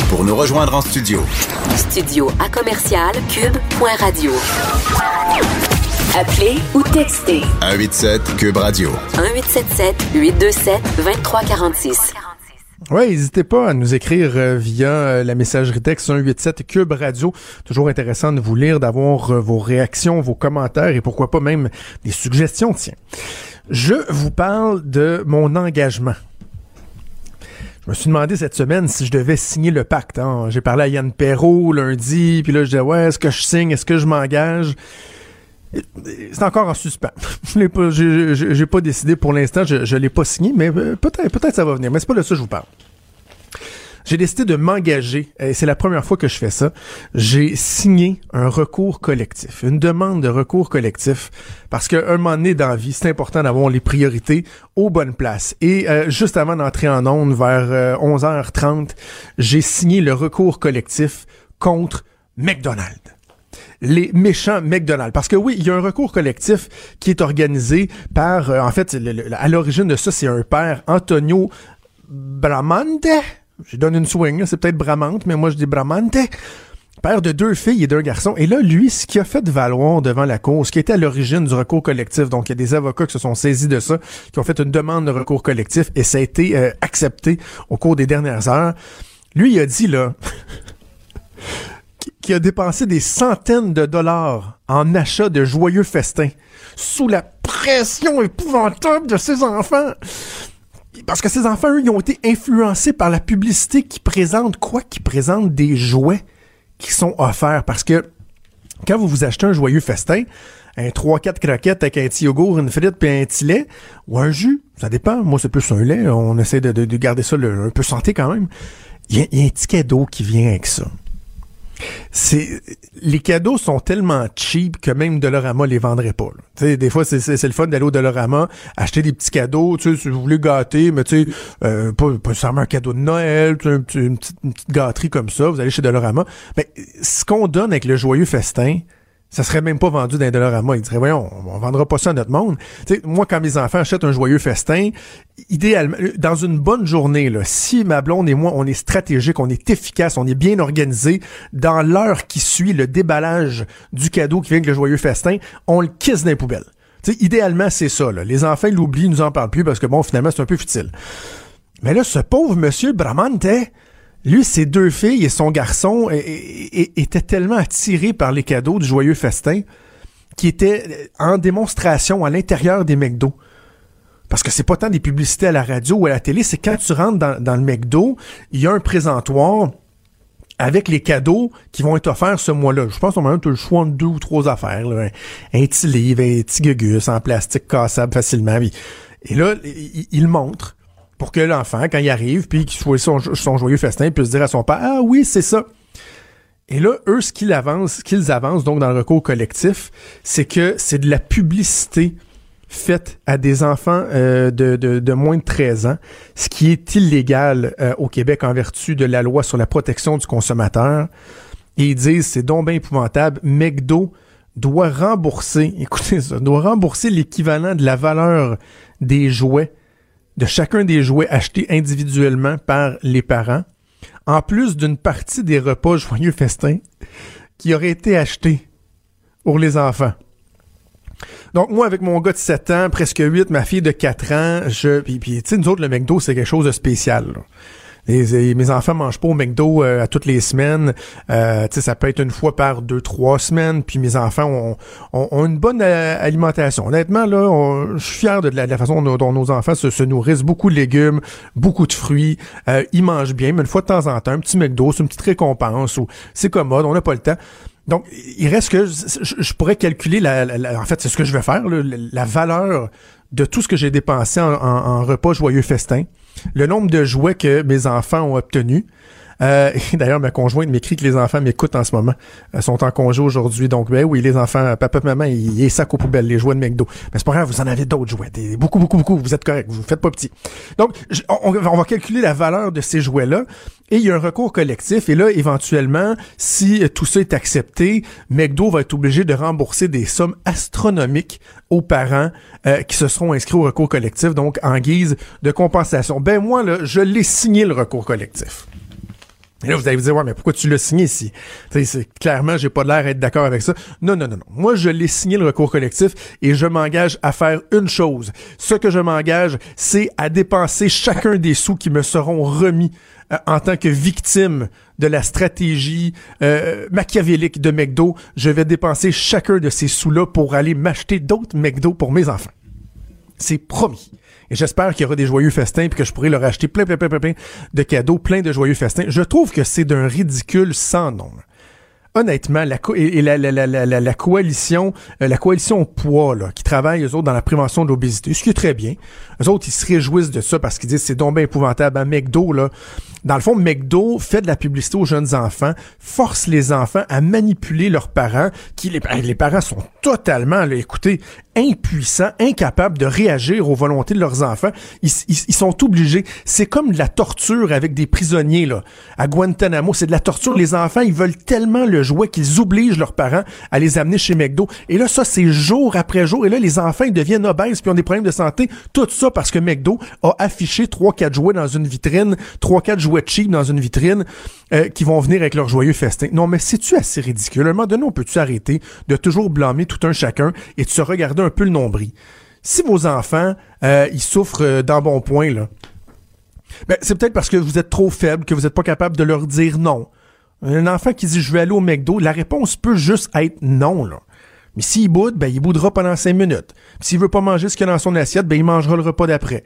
Pour nous rejoindre en studio. Studio à commercial cube.radio. Appelez ou textez. 187 Cube Radio. 1877 827 2346. Oui, n'hésitez pas à nous écrire euh, via euh, la messagerie texte 187 Cube Radio. Toujours intéressant de vous lire, d'avoir euh, vos réactions, vos commentaires et pourquoi pas même des suggestions, tiens. Je vous parle de mon engagement. Je me suis demandé cette semaine si je devais signer le pacte. Hein. J'ai parlé à Yann Perrault lundi, puis là je disais ouais, est-ce que je signe, est-ce que je m'engage? C'est encore en suspens. (laughs) je l'ai pas, décidé pour l'instant. Je, je l'ai pas signé, mais euh, peut-être, peut-être ça va venir. Mais c'est pas de ça que je vous parle. J'ai décidé de m'engager, et c'est la première fois que je fais ça. J'ai signé un recours collectif, une demande de recours collectif, parce qu'à un moment donné dans la vie, c'est important d'avoir les priorités aux bonnes places. Et euh, juste avant d'entrer en onde, vers 11h30, euh, j'ai signé le recours collectif contre McDonald's les méchants McDonald's. Parce que oui, il y a un recours collectif qui est organisé par, euh, en fait, à l'origine de ça, c'est un père, Antonio Bramante. Je donne une swing, c'est peut-être Bramante, mais moi je dis Bramante. Père de deux filles et d'un garçon. Et là, lui, ce qui a fait valoir devant la Cour, ce qui était à l'origine du recours collectif, donc il y a des avocats qui se sont saisis de ça, qui ont fait une demande de recours collectif et ça a été euh, accepté au cours des dernières heures. Lui, il a dit, là, (laughs) qui a dépensé des centaines de dollars en achat de joyeux festins sous la pression épouvantable de ses enfants. Parce que ces enfants, eux, ils ont été influencés par la publicité qui présente quoi? Qui présente des jouets qui sont offerts. Parce que quand vous vous achetez un joyeux festin, un 3-4 croquettes avec un petit yogourt, une frite puis un petit lait, ou un jus, ça dépend. Moi, c'est plus un lait. On essaie de, garder ça un peu santé quand même. Il y, y a un petit cadeau qui vient avec ça c'est les cadeaux sont tellement cheap que même Dolorama les vendrait pas. des fois, c'est, le fun d'aller au Dolorama, acheter des petits cadeaux, tu sais, si vous voulez gâter, mais tu sais, euh, pas, pas seulement un cadeau de Noël, une, petite, une petite gâterie comme ça, vous allez chez Dolorama. Mais ce qu'on donne avec le joyeux festin, ça serait même pas vendu d'un dollar à moi. Ils diraient, voyons, on, vendra pas ça à notre monde. sais, moi, quand mes enfants achètent un joyeux festin, idéalement, dans une bonne journée, là, si ma blonde et moi, on est stratégique, on est efficace, on est bien organisé, dans l'heure qui suit le déballage du cadeau qui vient avec le joyeux festin, on le quisse dans les poubelles. sais, idéalement, c'est ça. Là. Les enfants l'oublient, ils nous en parlent plus parce que bon, finalement, c'est un peu futile. Mais là, ce pauvre monsieur Bramante, lui, ses deux filles et son garçon étaient tellement attirés par les cadeaux du joyeux festin qui étaient en démonstration à l'intérieur des McDo. Parce que c'est pas tant des publicités à la radio ou à la télé, c'est quand tu rentres dans, le McDo, il y a un présentoir avec les cadeaux qui vont être offerts ce mois-là. Je pense qu'on a le choix de deux ou trois affaires. Un, petit livre, un petit gugus en plastique cassable facilement. Et là, il, il montre pour que l'enfant, quand il arrive, puis qu'il soit son, joyeux festin, puisse dire à son père Ah oui, c'est ça. Et là, eux, ce qu'ils avancent, qu'ils avancent donc dans le recours collectif, c'est que c'est de la publicité faites à des enfants euh, de, de, moins de 13 ans, ce qui est illégal euh, au Québec en vertu de la loi sur la protection du consommateur. Et ils disent, c'est donc épouvantable, McDo doit rembourser, (laughs) écoutez ça, doit rembourser l'équivalent de la valeur des jouets, de chacun des jouets achetés individuellement par les parents, en plus d'une partie des repas joyeux festins qui auraient été achetés pour les enfants. Donc, moi, avec mon gars de 7 ans, presque 8, ma fille de 4 ans, je, puis, puis tu sais, nous autres, le McDo, c'est quelque chose de spécial. Mes enfants mangent pas au McDo euh, à toutes les semaines. Euh, ça peut être une fois par deux, trois semaines. Puis mes enfants ont, une bonne euh, alimentation. Honnêtement, là, je suis fier de la, façon dont, nos enfants se, nourrissent. Beaucoup de légumes, beaucoup de fruits. Euh, ils mangent bien, mais une fois de temps en temps, un petit McDo, c'est une petite récompense. ou C'est commode, on n'a pas le temps. Donc, il reste que je, pourrais calculer, la, en fait, c'est ce que je vais faire, la valeur de tout ce que j'ai dépensé en, repas joyeux festin, le nombre de jouets que mes enfants ont obtenus, euh, (laughs) D'ailleurs, ma conjointe m'écrit que les enfants m'écoutent en ce moment. Elles sont en congé aujourd'hui. Donc, ben oui, les enfants, papa et maman, ils, ils sac aux poubelles, les jouets de McDo. Mais c'est pas grave, vous en avez d'autres jouets. beaucoup, beaucoup, beaucoup. Vous êtes correct. Vous faites pas petit. Donc, on, on, va calculer la valeur de ces jouets-là. Et il y a un recours collectif. Et là, éventuellement, si tout ça est accepté, McDo va être obligé de rembourser des sommes astronomiques aux parents euh, qui se seront inscrits au recours collectif, donc en guise de compensation. Ben moi, là, je l'ai signé le recours collectif. Et là, vous allez vous dire, ouais, mais pourquoi tu l'as signé ici? C'est, clairement, j'ai pas l'air d'être d'accord avec ça. Non, non, non, non. Moi, je l'ai signé le recours collectif et je m'engage à faire une chose. Ce que je m'engage, c'est à dépenser chacun des sous qui me seront remis euh, en tant que victime de la stratégie euh, machiavélique de McDo. Je vais dépenser chacun de ces sous-là pour aller m'acheter d'autres McDo pour mes enfants. C'est promis. Et j'espère qu'il y aura des joyeux festins puis que je pourrai leur acheter plein, plein, plein, plein, plein de cadeaux, plein de joyeux festins. Je trouve que c'est d'un ridicule sans nombre honnêtement, la, et, la, la, la, la, coalition, euh, la coalition poids, là, qui travaille, eux autres, dans la prévention de l'obésité, ce qui est très bien. Eux autres, ils se réjouissent de ça parce qu'ils disent c'est donc bien épouvantable. À McDo, là, dans le fond, McDo fait de la publicité aux jeunes enfants, force les enfants à manipuler leurs parents, qui les, les parents sont totalement, là, écoutez, impuissants, incapables de réagir aux volontés de leurs enfants. Ils, ils, sont obligés. C'est comme de la torture avec des prisonniers là. À Guantanamo, c'est de la torture. Les enfants, ils veulent tellement le jouet qu'ils obligent leurs parents à les amener chez McDo. Et là, ça, c'est jour après jour. Et là, les enfants, ils deviennent obèses puis ont des problèmes de santé. Tout ça parce que McDo a affiché trois, quatre jouets dans une vitrine, trois, quatre jouets cheap dans une vitrine euh, qui vont venir avec leur joyeux festin. Non, mais c'est-tu assez ridicule? À un moment donné, on peut-tu arrêter de toujours blâmer tout un chacun et de se regarder un peu le nombril? Si vos enfants, euh, ils souffrent euh, d'un bon point, là, ben, c'est peut-être parce que vous êtes trop faible, que vous n'êtes pas capable de leur dire non. Un enfant qui dit je vais aller au McDo, la réponse peut juste être non, là. Mais s'il boude, ben, il boudera pendant cinq minutes. S'il veut pas manger ce qu'il y a dans son assiette, ben, il mangera le repas d'après.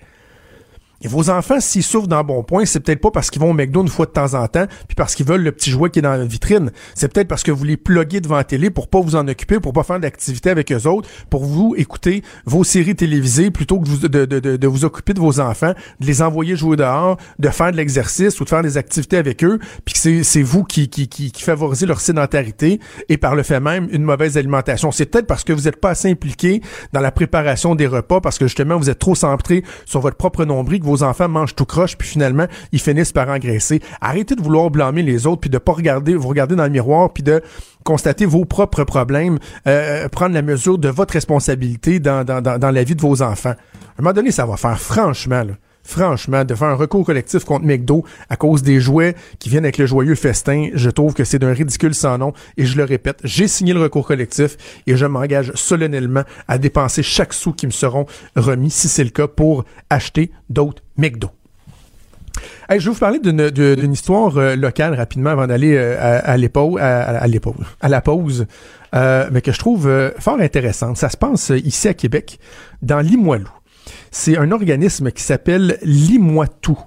Et vos enfants, s'ils souffrent d'un bon point, c'est peut-être pas parce qu'ils vont au McDo une fois de temps en temps, puis parce qu'ils veulent le petit jouet qui est dans la vitrine. C'est peut-être parce que vous les pluguez devant la télé pour pas vous en occuper, pour pas faire d'activité avec eux autres, pour vous écouter vos séries télévisées plutôt que de, de, vous occuper de vos enfants, de les envoyer jouer dehors, de faire de l'exercice ou de faire des activités avec eux, puis que c'est vous qui, qui, qui, qui favorisez leur sédentarité et par le fait même une mauvaise alimentation. C'est peut-être parce que vous n'êtes pas assez impliqué dans la préparation des repas, parce que justement vous êtes trop centré sur votre propre nombril vos enfants mangent tout croche, puis finalement, ils finissent par engraisser. Arrêtez de vouloir blâmer les autres, puis de pas regarder, vous regarder dans le miroir, puis de constater vos propres problèmes, euh, prendre la mesure de votre responsabilité dans, dans, dans, la vie de vos enfants. À un moment donné, ça va faire franchement, là, franchement, de faire un recours collectif contre McDo à cause des jouets qui viennent avec le joyeux festin, je trouve que c'est d'un ridicule sans nom. Et je le répète, j'ai signé le recours collectif et je m'engage solennellement à dépenser chaque sou qui me seront remis, si c'est le cas, pour acheter d'autres McDo. je vais vous parler d'une histoire euh, locale rapidement avant d'aller euh, à, à, à la pause, euh, mais que je trouve fort intéressante. Ça se passe ici à Québec, dans Limoilou c'est un organisme qui s'appelle Limoitou.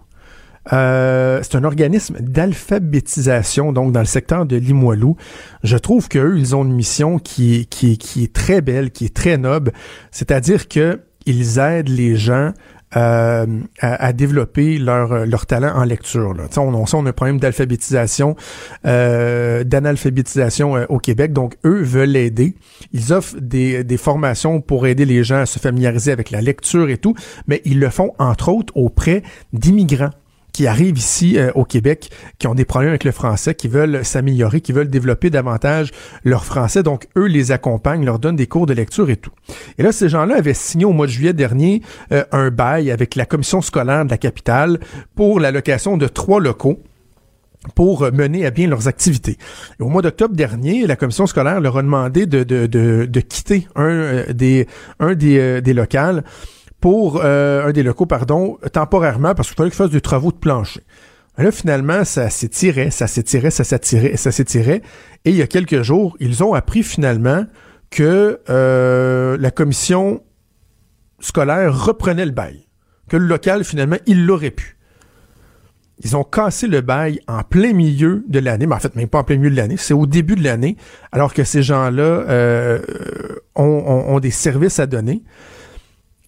Euh, c'est un organisme d'alphabétisation, donc dans le secteur de Limoilou. Je trouve qu'eux, ils ont une mission qui qui est très belle, qui est très noble, c'est-à-dire que ils aident les gens à, à, développer leur, leur talent en lecture. Là. On, on, on a un problème d'alphabétisation, d'analphabétisation au Québec, donc eux veulent aider. Ils offrent des, des formations pour aider les gens à se familiariser avec la lecture et tout, mais ils le font entre autres auprès d'immigrants qui arrivent ici euh, au Québec, qui ont des problèmes avec le français, qui veulent s'améliorer, qui veulent développer davantage leur français. Donc, eux les accompagnent, leur donnent des cours de lecture et tout. Et là, ces gens-là avaient signé au mois de juillet dernier euh, un bail avec la commission scolaire de la capitale pour la location de trois locaux pour mener à bien leurs activités. au mois d'octobre dernier, la commission scolaire leur a demandé de, de, de, de quitter un euh, des un des, des locales pour euh, un des locaux, pardon, temporairement, parce qu'il fallait qu'ils fassent des travaux de plancher. là, finalement, ça s'étirait, ça s'étirait, ça s'étirait, ça s'étirait. Et il y a quelques jours, ils ont appris finalement que euh, la commission scolaire reprenait le bail. Que le local, finalement, il l'aurait pu. Ils ont cassé le bail en plein milieu de l'année, mais en fait, même pas en plein milieu de l'année, c'est au début de l'année, alors que ces gens-là euh, ont, des services à donner.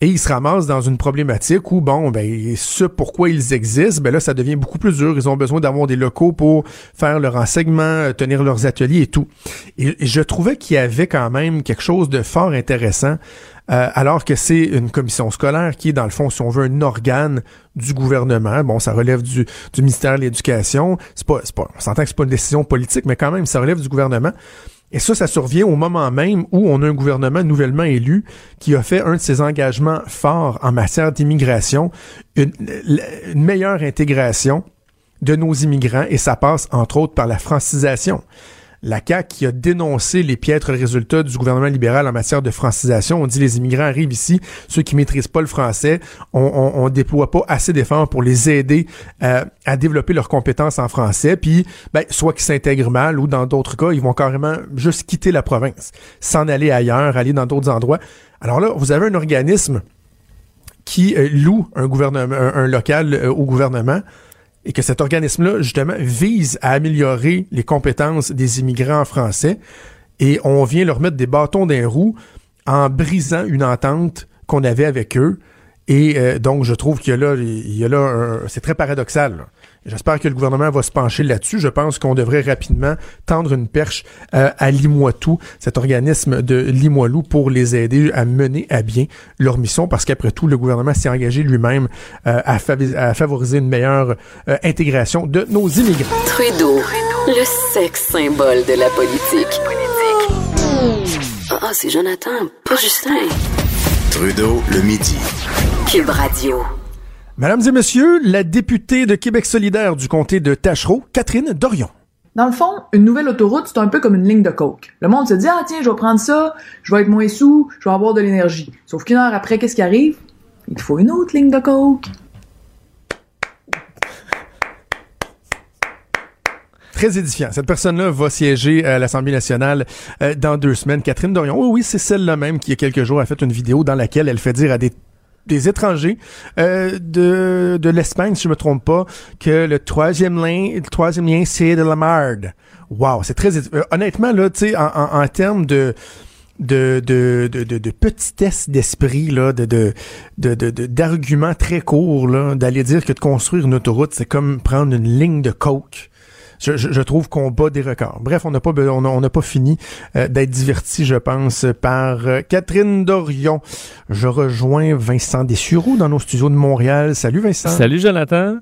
Et ils se ramassent dans une problématique où, bon, ben, ce pourquoi ils existent, ben là, ça devient beaucoup plus dur. Ils ont besoin d'avoir des locaux pour faire leur enseignement, tenir leurs ateliers et tout. Et, je trouvais qu'il y avait quand même quelque chose de fort intéressant, euh, alors que c'est une commission scolaire qui est, dans le fond, si on veut, un organe du gouvernement. Bon, ça relève du, du ministère de l'Éducation. C'est pas, c'est pas, on s'entend que c'est pas une décision politique, mais quand même, ça relève du gouvernement. Et ça, ça survient au moment même où on a un gouvernement nouvellement élu qui a fait un de ses engagements forts en matière d'immigration, une, meilleure intégration de nos immigrants, et ça passe entre autres par la francisation la CAQ qui a dénoncé les piètres résultats du gouvernement libéral en matière de francisation. On dit les immigrants arrivent ici, ceux qui maîtrisent pas le français, on, on, déploie pas assez d'efforts pour les aider euh, à développer leurs compétences en français, puis ben, soit qu'ils s'intègrent mal ou dans d'autres cas, ils vont carrément juste quitter la province, s'en aller ailleurs, aller dans d'autres endroits. Alors là, vous avez un organisme qui euh, loue un, local euh, au gouvernement et que cet organisme-là, justement, vise à améliorer les compétences des immigrants français et on vient leur mettre des bâtons d'un roue en brisant une entente qu'on avait avec eux. Et euh, donc, je trouve qu'il y a là, il y a là, c'est très paradoxal. J'espère que le gouvernement va se pencher là-dessus. Je pense qu'on devrait rapidement tendre une perche euh, à Limoitou, cet organisme de Limoilou, pour les aider à mener à bien leur mission, parce qu'après tout, le gouvernement s'est engagé lui-même euh, à, favoriser une meilleure euh, intégration de nos immigrants. Trudeau, le sexe symbole de la politique. Ah, ah, c'est Jonathan, pas Justin. Trudeau, le midi. Cube Radio. Mesdames et messieurs, la députée de Québec solidaire du comté de Tachereau, Catherine Dorion. Dans le fond, une nouvelle autoroute, c'est un peu comme une ligne de coke. Le monde se dit, ah tiens, je vais prendre ça, je vais être moins sous, je vais avoir de l'énergie. Sauf qu'une heure après, qu'est-ce qui arrive? Il faut une autre ligne de coke. Très édifiant. Cette personne-là va siéger à l'Assemblée nationale euh, dans deux semaines. Catherine Dorion. Oui, oui, c'est celle-là même qui, il y a quelques jours, a fait une vidéo dans laquelle elle fait dire à des des étrangers euh, de, de l'Espagne, si je me trompe pas, que le troisième lien, le troisième lien, c'est de la merde. Wow, c'est très euh, honnêtement là, tu sais, en, en, en, termes de de, de, de, de, de petitesse d'esprit, là, de, de, de, d'arguments très courts, là, d'aller dire que de construire une autoroute, c'est comme prendre une ligne de coke je, trouve qu'on bat des records. Bref, on n'a pas on n'a pas fini euh, d'être diverti, je pense, par euh, Catherine Dorion. Je rejoins Vincent Dessureau dans nos studios de Montréal. Salut Vincent. Salut Jonathan.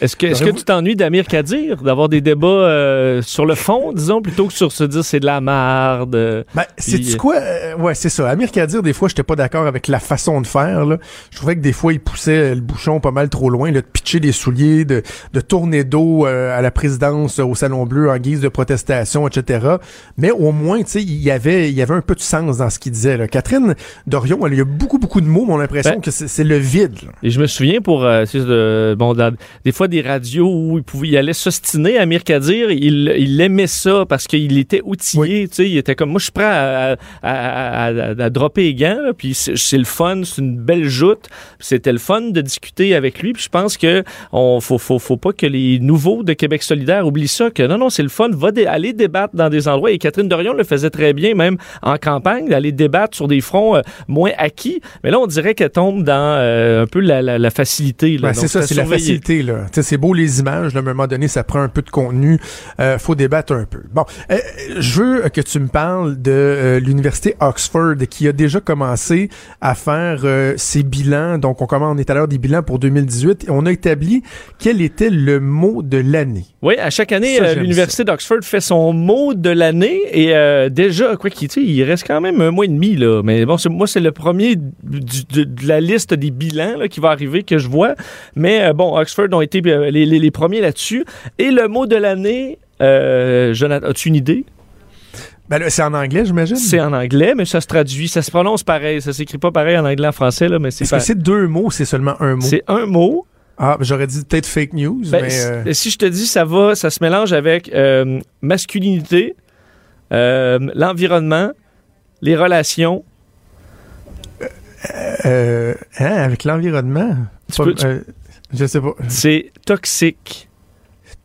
Est-ce que, est-ce que tu t'ennuies d'Amir Kadir, d'avoir des débats euh, sur le fond, disons, plutôt que sur se dire c'est de la merde? Euh, ben, c'est quoi? Euh, ouais, c'est ça. Amir Kadir, des fois, j'étais pas d'accord avec la façon de faire. Là. Je trouvais que des fois, il poussait le bouchon pas mal trop loin, de pitcher des souliers, de, de tourner d'eau à la présidence au Salon Bleu en guise de protestation, etc. Mais au moins, tu sais, il y avait, il y avait un peu de sens dans ce qu'il disait. Là. Catherine Dorion, elle, il y a beaucoup, beaucoup de mots, mais on a l'impression ben que c'est, le vide. Et je me souviens pour, bon, des fois, fois des radios où il pouvait, il allait s'ostiner à Kadir. Il, il aimait ça parce qu'il était outillé. Tu sais, il était comme moi, je suis prêt à, à, à, dropper les gants. puis c'est le fun, c'est une belle joute. C'était le fun de discuter avec lui. Puis je pense que on faut, faut, faut pas que les nouveaux de Québec solidaire oublient ça. Que non, non, c'est le fun. Va aller débattre dans des endroits. Et Catherine Dorion le faisait très bien, même en campagne, d'aller débattre sur des fronts euh, moins acquis. Mais là, on dirait qu'elle tombe dans euh, un peu la, la, facilité. Ben, c'est ça, c'est la facilité. Là. C'est beau les images. Là, à un moment donné, ça prend un peu de contenu. Euh, faut débattre un peu. Bon, euh, je veux que tu me parles de l'université Oxford qui a déjà commencé à faire ses bilans. Donc, on commence, on est à l'heure des bilans pour 2018. Et on a établi quel était le mot de l'année. Oui, à chaque année, l'université d'Oxford fait son mot de l'année et déjà, quoi qu'il il reste quand même un mois et demi là. Mais bon, moi, c'est le premier de, la liste des bilans là, qui va arriver que je vois. Mais euh, bon, Oxford ont été euh, les, premiers là-dessus. Et le mot de l'année, euh, Jonathan, as-tu une idée? Ben c'est en anglais, j'imagine. C'est en anglais, mais ça se traduit, ça se prononce pareil. Ça s'écrit pas pareil en anglais en français, là, mais c'est. Est-ce que c'est deux mots, c'est seulement un mot? C'est un mot. Ah, j'aurais dit peut-être fake news, ben, mais. Si je te dis, ça va, ça se mélange avec masculinité, l'environnement, les relations, euh, hein, avec l'environnement? Euh, je sais pas. C'est toxique.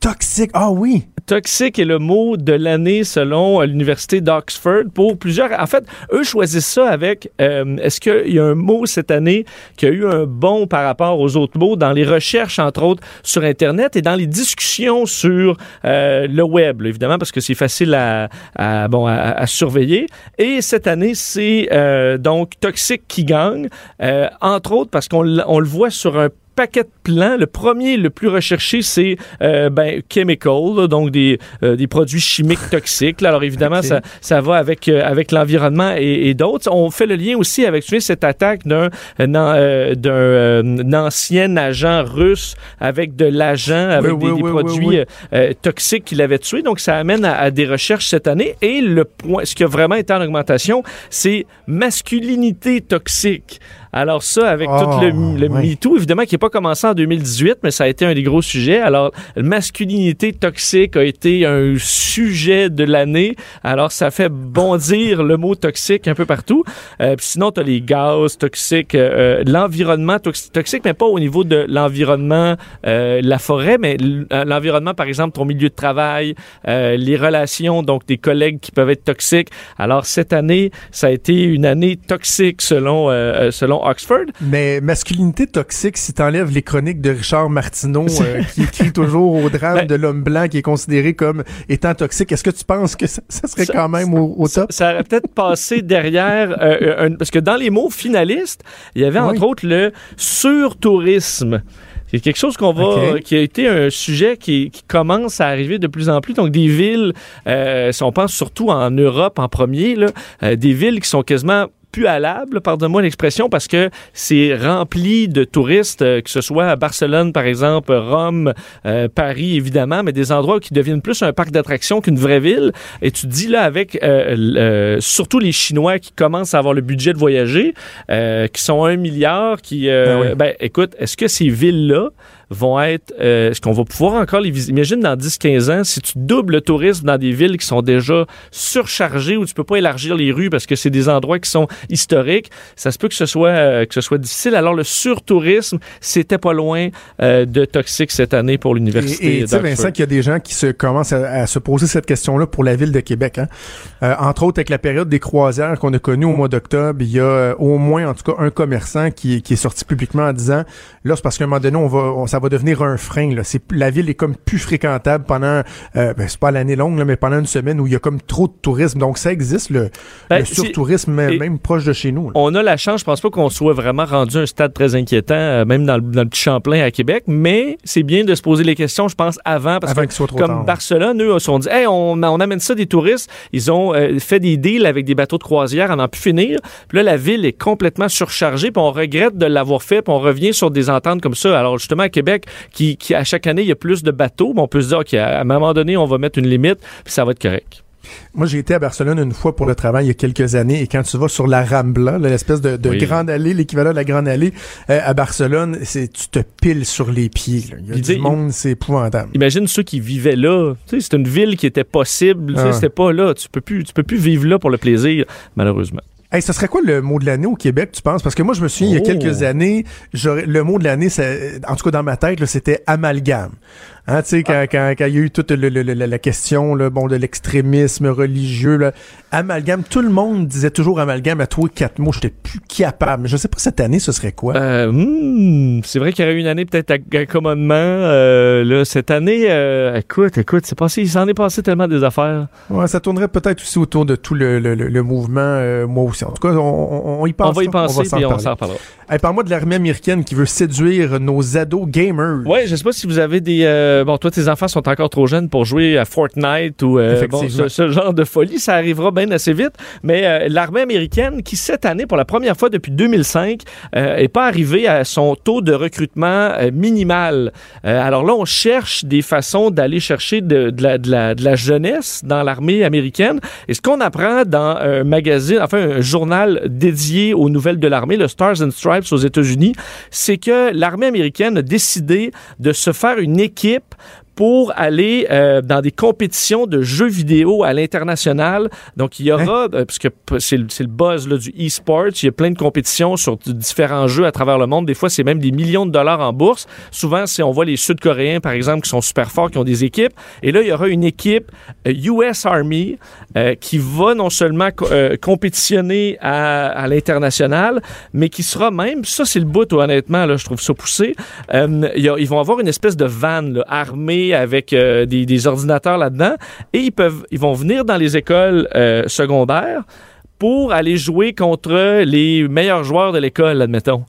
Toxique, ah oui toxique est le mot de l'année selon euh, l'université d'Oxford pour plusieurs. En fait, eux choisissent ça avec euh, est-ce qu'il y a un mot cette année qui a eu un bon par rapport aux autres mots dans les recherches entre autres sur Internet et dans les discussions sur euh, le web, évidemment parce que c'est facile à, bon à, surveiller. Et cette année, c'est donc toxique qui gagne, entre autres parce qu'on le voit sur un paquet de plans. Le premier, le plus recherché, c'est euh, ben, chemical, donc des, euh, des produits chimiques toxiques. Alors évidemment, ça, ça va avec, euh, avec l'environnement et, d'autres. On fait le lien aussi avec tu sais, cette attaque d'un d'un ancien agent russe avec de l'agent, avec des, produits toxiques qu'il avait tués. Donc ça amène à, des recherches cette année. Et le point, ce qui a vraiment été en augmentation, c'est masculinité toxique. Alors ça, avec tout le, oh, le MeToo, évidemment, qui n'est pas commencé en 2018, mais ça a été un des gros sujets. Alors, masculinité toxique a été un sujet de l'année. Alors, ça fait bondir le mot toxique un peu partout. Euh, sinon, tu as les gaz toxiques, euh, l'environnement toxique, mais pas au niveau de l'environnement, euh, la forêt, mais l'environnement, par exemple, ton milieu de travail, euh, les relations, donc des collègues qui peuvent être toxiques. Alors, cette année, ça a été une année toxique selon, euh, selon Oxford. Mais masculinité toxique, si t'enlèves les chroniques de Richard Martineau, euh, qui écrit toujours au drame ben de l'homme blanc qui est considéré comme étant toxique, est-ce que tu penses que ça, serait quand même au, top? Ça, aurait peut-être passé derrière, euh, parce que dans les mots finalistes, il y avait entre autres le surtourisme. C'est quelque chose qu'on va, qui a été un sujet qui, commence à arriver de plus en plus. Donc des villes, euh, si on pense surtout en Europe en premier, là, des villes qui sont quasiment pualable, pardonne-moi l'expression, parce que c'est rempli de touristes, euh, que ce soit à Barcelone, par exemple, Rome, euh, Paris, évidemment, mais des endroits qui deviennent plus un parc d'attractions qu'une vraie ville. Et tu dis là, avec euh, surtout les Chinois qui commencent à avoir le budget de voyager, qui sont un milliard, qui... Ben, ben, écoute, est-ce que ces villes-là vont être. Euh, est-ce qu'on va pouvoir encore les visiter? Imagine dans 10-15 ans, si tu doubles le tourisme dans des villes qui sont déjà surchargées où tu peux pas élargir les rues parce que c'est des endroits qui sont historiques, ça se peut que ce soit, euh, que ce soit difficile. Alors, le surtourisme, c'était pas loin euh, de toxique cette année pour l'Université. Et tu sais, Vincent, qu'il y a des gens qui se commencent à, se poser cette question-là pour la ville de Québec. Hein? entre autres, avec la période des croisières qu'on a connue au mois d'octobre, il y a au moins, en tout cas, un commerçant qui, qui est sorti publiquement en disant, là, c'est parce qu'à un moment donné, on va, on, ça va devenir un frein. Là. La ville est comme plus fréquentable pendant, euh, ben, c'est pas l'année longue, là, mais pendant une semaine où il y a comme trop de tourisme. Donc ça existe, le, ben, surtourisme, même proche de chez nous. On a la chance, je pense pas qu'on soit vraiment rendu à un stade très inquiétant, euh, même dans le, dans le, petit Champlain à Québec, mais c'est bien de se poser les questions, je pense, avant, parce que soit trop comme Barcelone, eux, se sont dit, hey, on, on, amène ça des touristes. Ils ont euh, fait des deals avec des bateaux de croisière, on n'en pu finir. Puis là, la ville est complètement surchargée, puis on regrette de l'avoir fait, puis on revient sur des ententes comme ça. Alors justement, à Québec, qui, à chaque année, il y a plus de bateaux, on peut se dire, qu'à un moment donné, on va mettre une limite, puis ça va être correct. Moi, j'ai été à Barcelone une fois pour le travail il y a quelques années et quand tu vas sur la Rambla, l'espèce de, de Oui. grande allée, l'équivalent de la grande allée euh, à Barcelone, c'est tu te piles sur les pieds. là. Il y a Puis du monde, c'est épouvantable. Imagine ceux qui vivaient là. C'est une ville qui était possible. Ah. C'était pas là. Tu peux plus, tu peux plus vivre là pour le plaisir, malheureusement. Hey, ce serait quoi le mot de l'année au Québec, tu penses? Parce que moi, je me souviens, il y a Oh. quelques années, j'aurais- le mot de l'année, en tout cas dans ma tête, c'était amalgame. Hein, tu sais, quand, Ah. quand, quand il y a eu toute le- le- le- la question là, bon, de l'extrémisme religieux, là, amalgame, tout le monde disait toujours amalgame à toi quatre mots, j'étais plus capable. Mais je sais pas cette année, ce serait quoi? Euh, hmm, c'est vrai qu'il y aurait eu une année peut-être à- accommodement. Euh, là, cette année, euh, écoute, écoute, c'est passé, il s'en est passé tellement des affaires. Ouais, ça tournerait peut-être aussi autour de tout le, mouvement, moi aussi. En tout cas, on, on- on y pense. on va y penser s'en puis on s'en reparlera. Hey, Parle-moi de l'armée américaine qui veut séduire nos ados gamers. Ouais, je sais pas si vous avez des. Euh, bon, toi, tes enfants sont encore trop jeunes pour jouer à Fortnite ou euh, bon, ce, ce genre de folie. Ça arrivera bien assez vite. Mais euh, l'armée américaine, qui cette année, pour la première fois depuis 2005, euh, est pas arrivée à son taux de recrutement minimal. Alors là, on cherche des façons d'aller chercher de, de la, de, la, de la jeunesse dans l'armée américaine. Et ce qu'on apprend dans un magazine, enfin un journal dédié aux nouvelles de l'armée, le Stars and Stripes aux États-Unis, c'est que l'armée américaine a décidé de se faire une équipe type pour aller euh, dans des compétitions de jeux vidéo à l'international. Donc, il y aura, euh, parce que p- c'est le, c'est le buzz là, du e-sport, il y a plein de compétitions sur différents jeux à travers le monde. Des fois, c'est même des millions de dollars en bourse. Souvent, c'est on voit les Sud-Coréens, par exemple, qui sont super forts, qui ont des équipes. Et là, il y aura une équipe euh, US Army euh, qui va non seulement co- euh, compétitionner à, à l'international, mais qui sera même, ça c'est le bout honnêtement, là, je trouve ça poussé, euh, y a- ils vont avoir une espèce de van là, armée avec euh, des, ordinateurs là-dedans et ils peuvent, ils vont venir dans les écoles euh, secondaires pour aller jouer contre les meilleurs joueurs de l'école, admettons.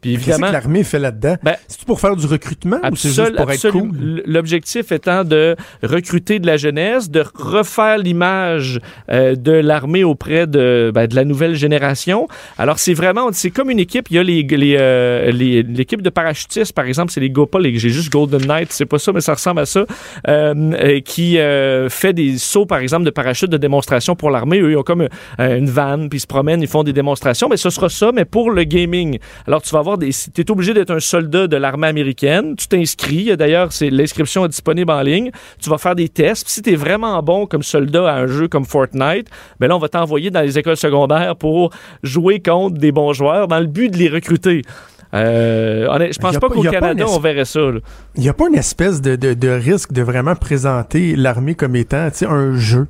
Puis Qu'est-ce que évidemment, l'armée fait là-dedans? Ben, c'est pour faire du recrutement ou c'est juste pour être cool? L'objectif étant de recruter de la jeunesse, de refaire l'image euh, de l'armée auprès de, ben, de la nouvelle génération. Alors, c'est vraiment, c'est comme une équipe. Il y a les, les, euh, les- l'équipe de parachutistes, par exemple, c'est les Go, pas les, j'ai juste Golden Knight, c'est pas ça, mais ça ressemble à ça, euh, euh, qui euh, fait des sauts, par exemple, de parachute de démonstration pour l'armée. Eux, ils ont comme euh, une vanne, puis ils se promènent, ils font des démonstrations. Mais ce sera ça, mais pour le gaming. Alors, tu vas avoir des. Tu es obligé d'être un soldat de l'armée américaine. Tu t'inscris. D'ailleurs, c'est l'inscription est disponible en ligne. Tu vas faire des tests. Puis si tu es vraiment bon comme soldat à un jeu comme Fortnite, ben là, on va t'envoyer dans les écoles secondaires pour jouer contre des bons joueurs dans le but de les recruter. Euh, je pense pas pas- qu'au pas Canada, on verrait ça. Il n'y a pas une espèce de, de, de risque de vraiment présenter l'armée comme étant un jeu.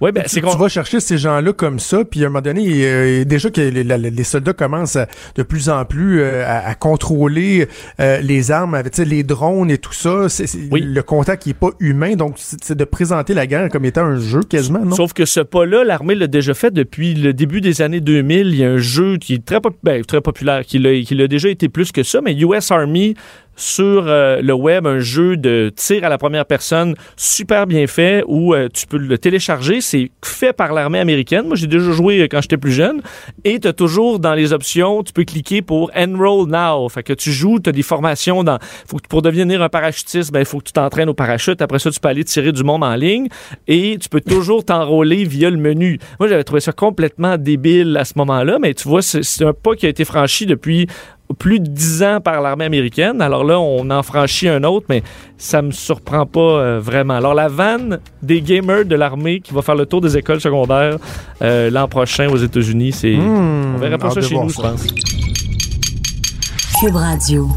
Ouais, ben, tu, c'est tu qu'on- vas chercher ces gens-là comme ça, puis à un moment donné, euh, déjà que les, la- les soldats commencent à- de plus en plus euh, à, à contrôler euh, les armes, avec tu les drones et tout ça, c'est, c'est- Oui. le contact qui est pas humain, donc c'est, c'est de présenter la guerre comme étant un jeu quasiment, non? Sauf que ce pas-là, l'armée l'a déjà fait depuis le début des années 2000. Il y a un jeu qui est très, pop- ben, très populaire, qui l'a, qui l'a déjà été plus que ça, mais US Army sur euh, le web, un jeu de tir à la première personne super bien fait où euh, tu peux le télécharger. C'est fait par l'armée américaine. Moi, j'ai déjà joué euh, quand j'étais plus jeune. Et tu as toujours dans les options, tu peux cliquer pour Enroll Now. Fait que tu joues, tu as des formations dans... Faut que, pour devenir un parachutiste, ben, il faut que tu t'entraînes au parachute. Après ça, tu peux aller tirer du monde en ligne et tu peux toujours t'enrôler via le menu. Moi, j'avais trouvé ça complètement débile à ce moment-là, mais tu vois, c'est un pas qui a été franchi depuis plus de 10 ans par l'armée américaine. Alors là, on en franchit un autre, mais ça me surprend pas euh, vraiment. Alors la vanne des gamers de l'armée qui va faire le tour des écoles secondaires euh, l'an prochain aux États-Unis, c'est... Hmm, on verra pas ça chez nous, je pense. Cube Radio.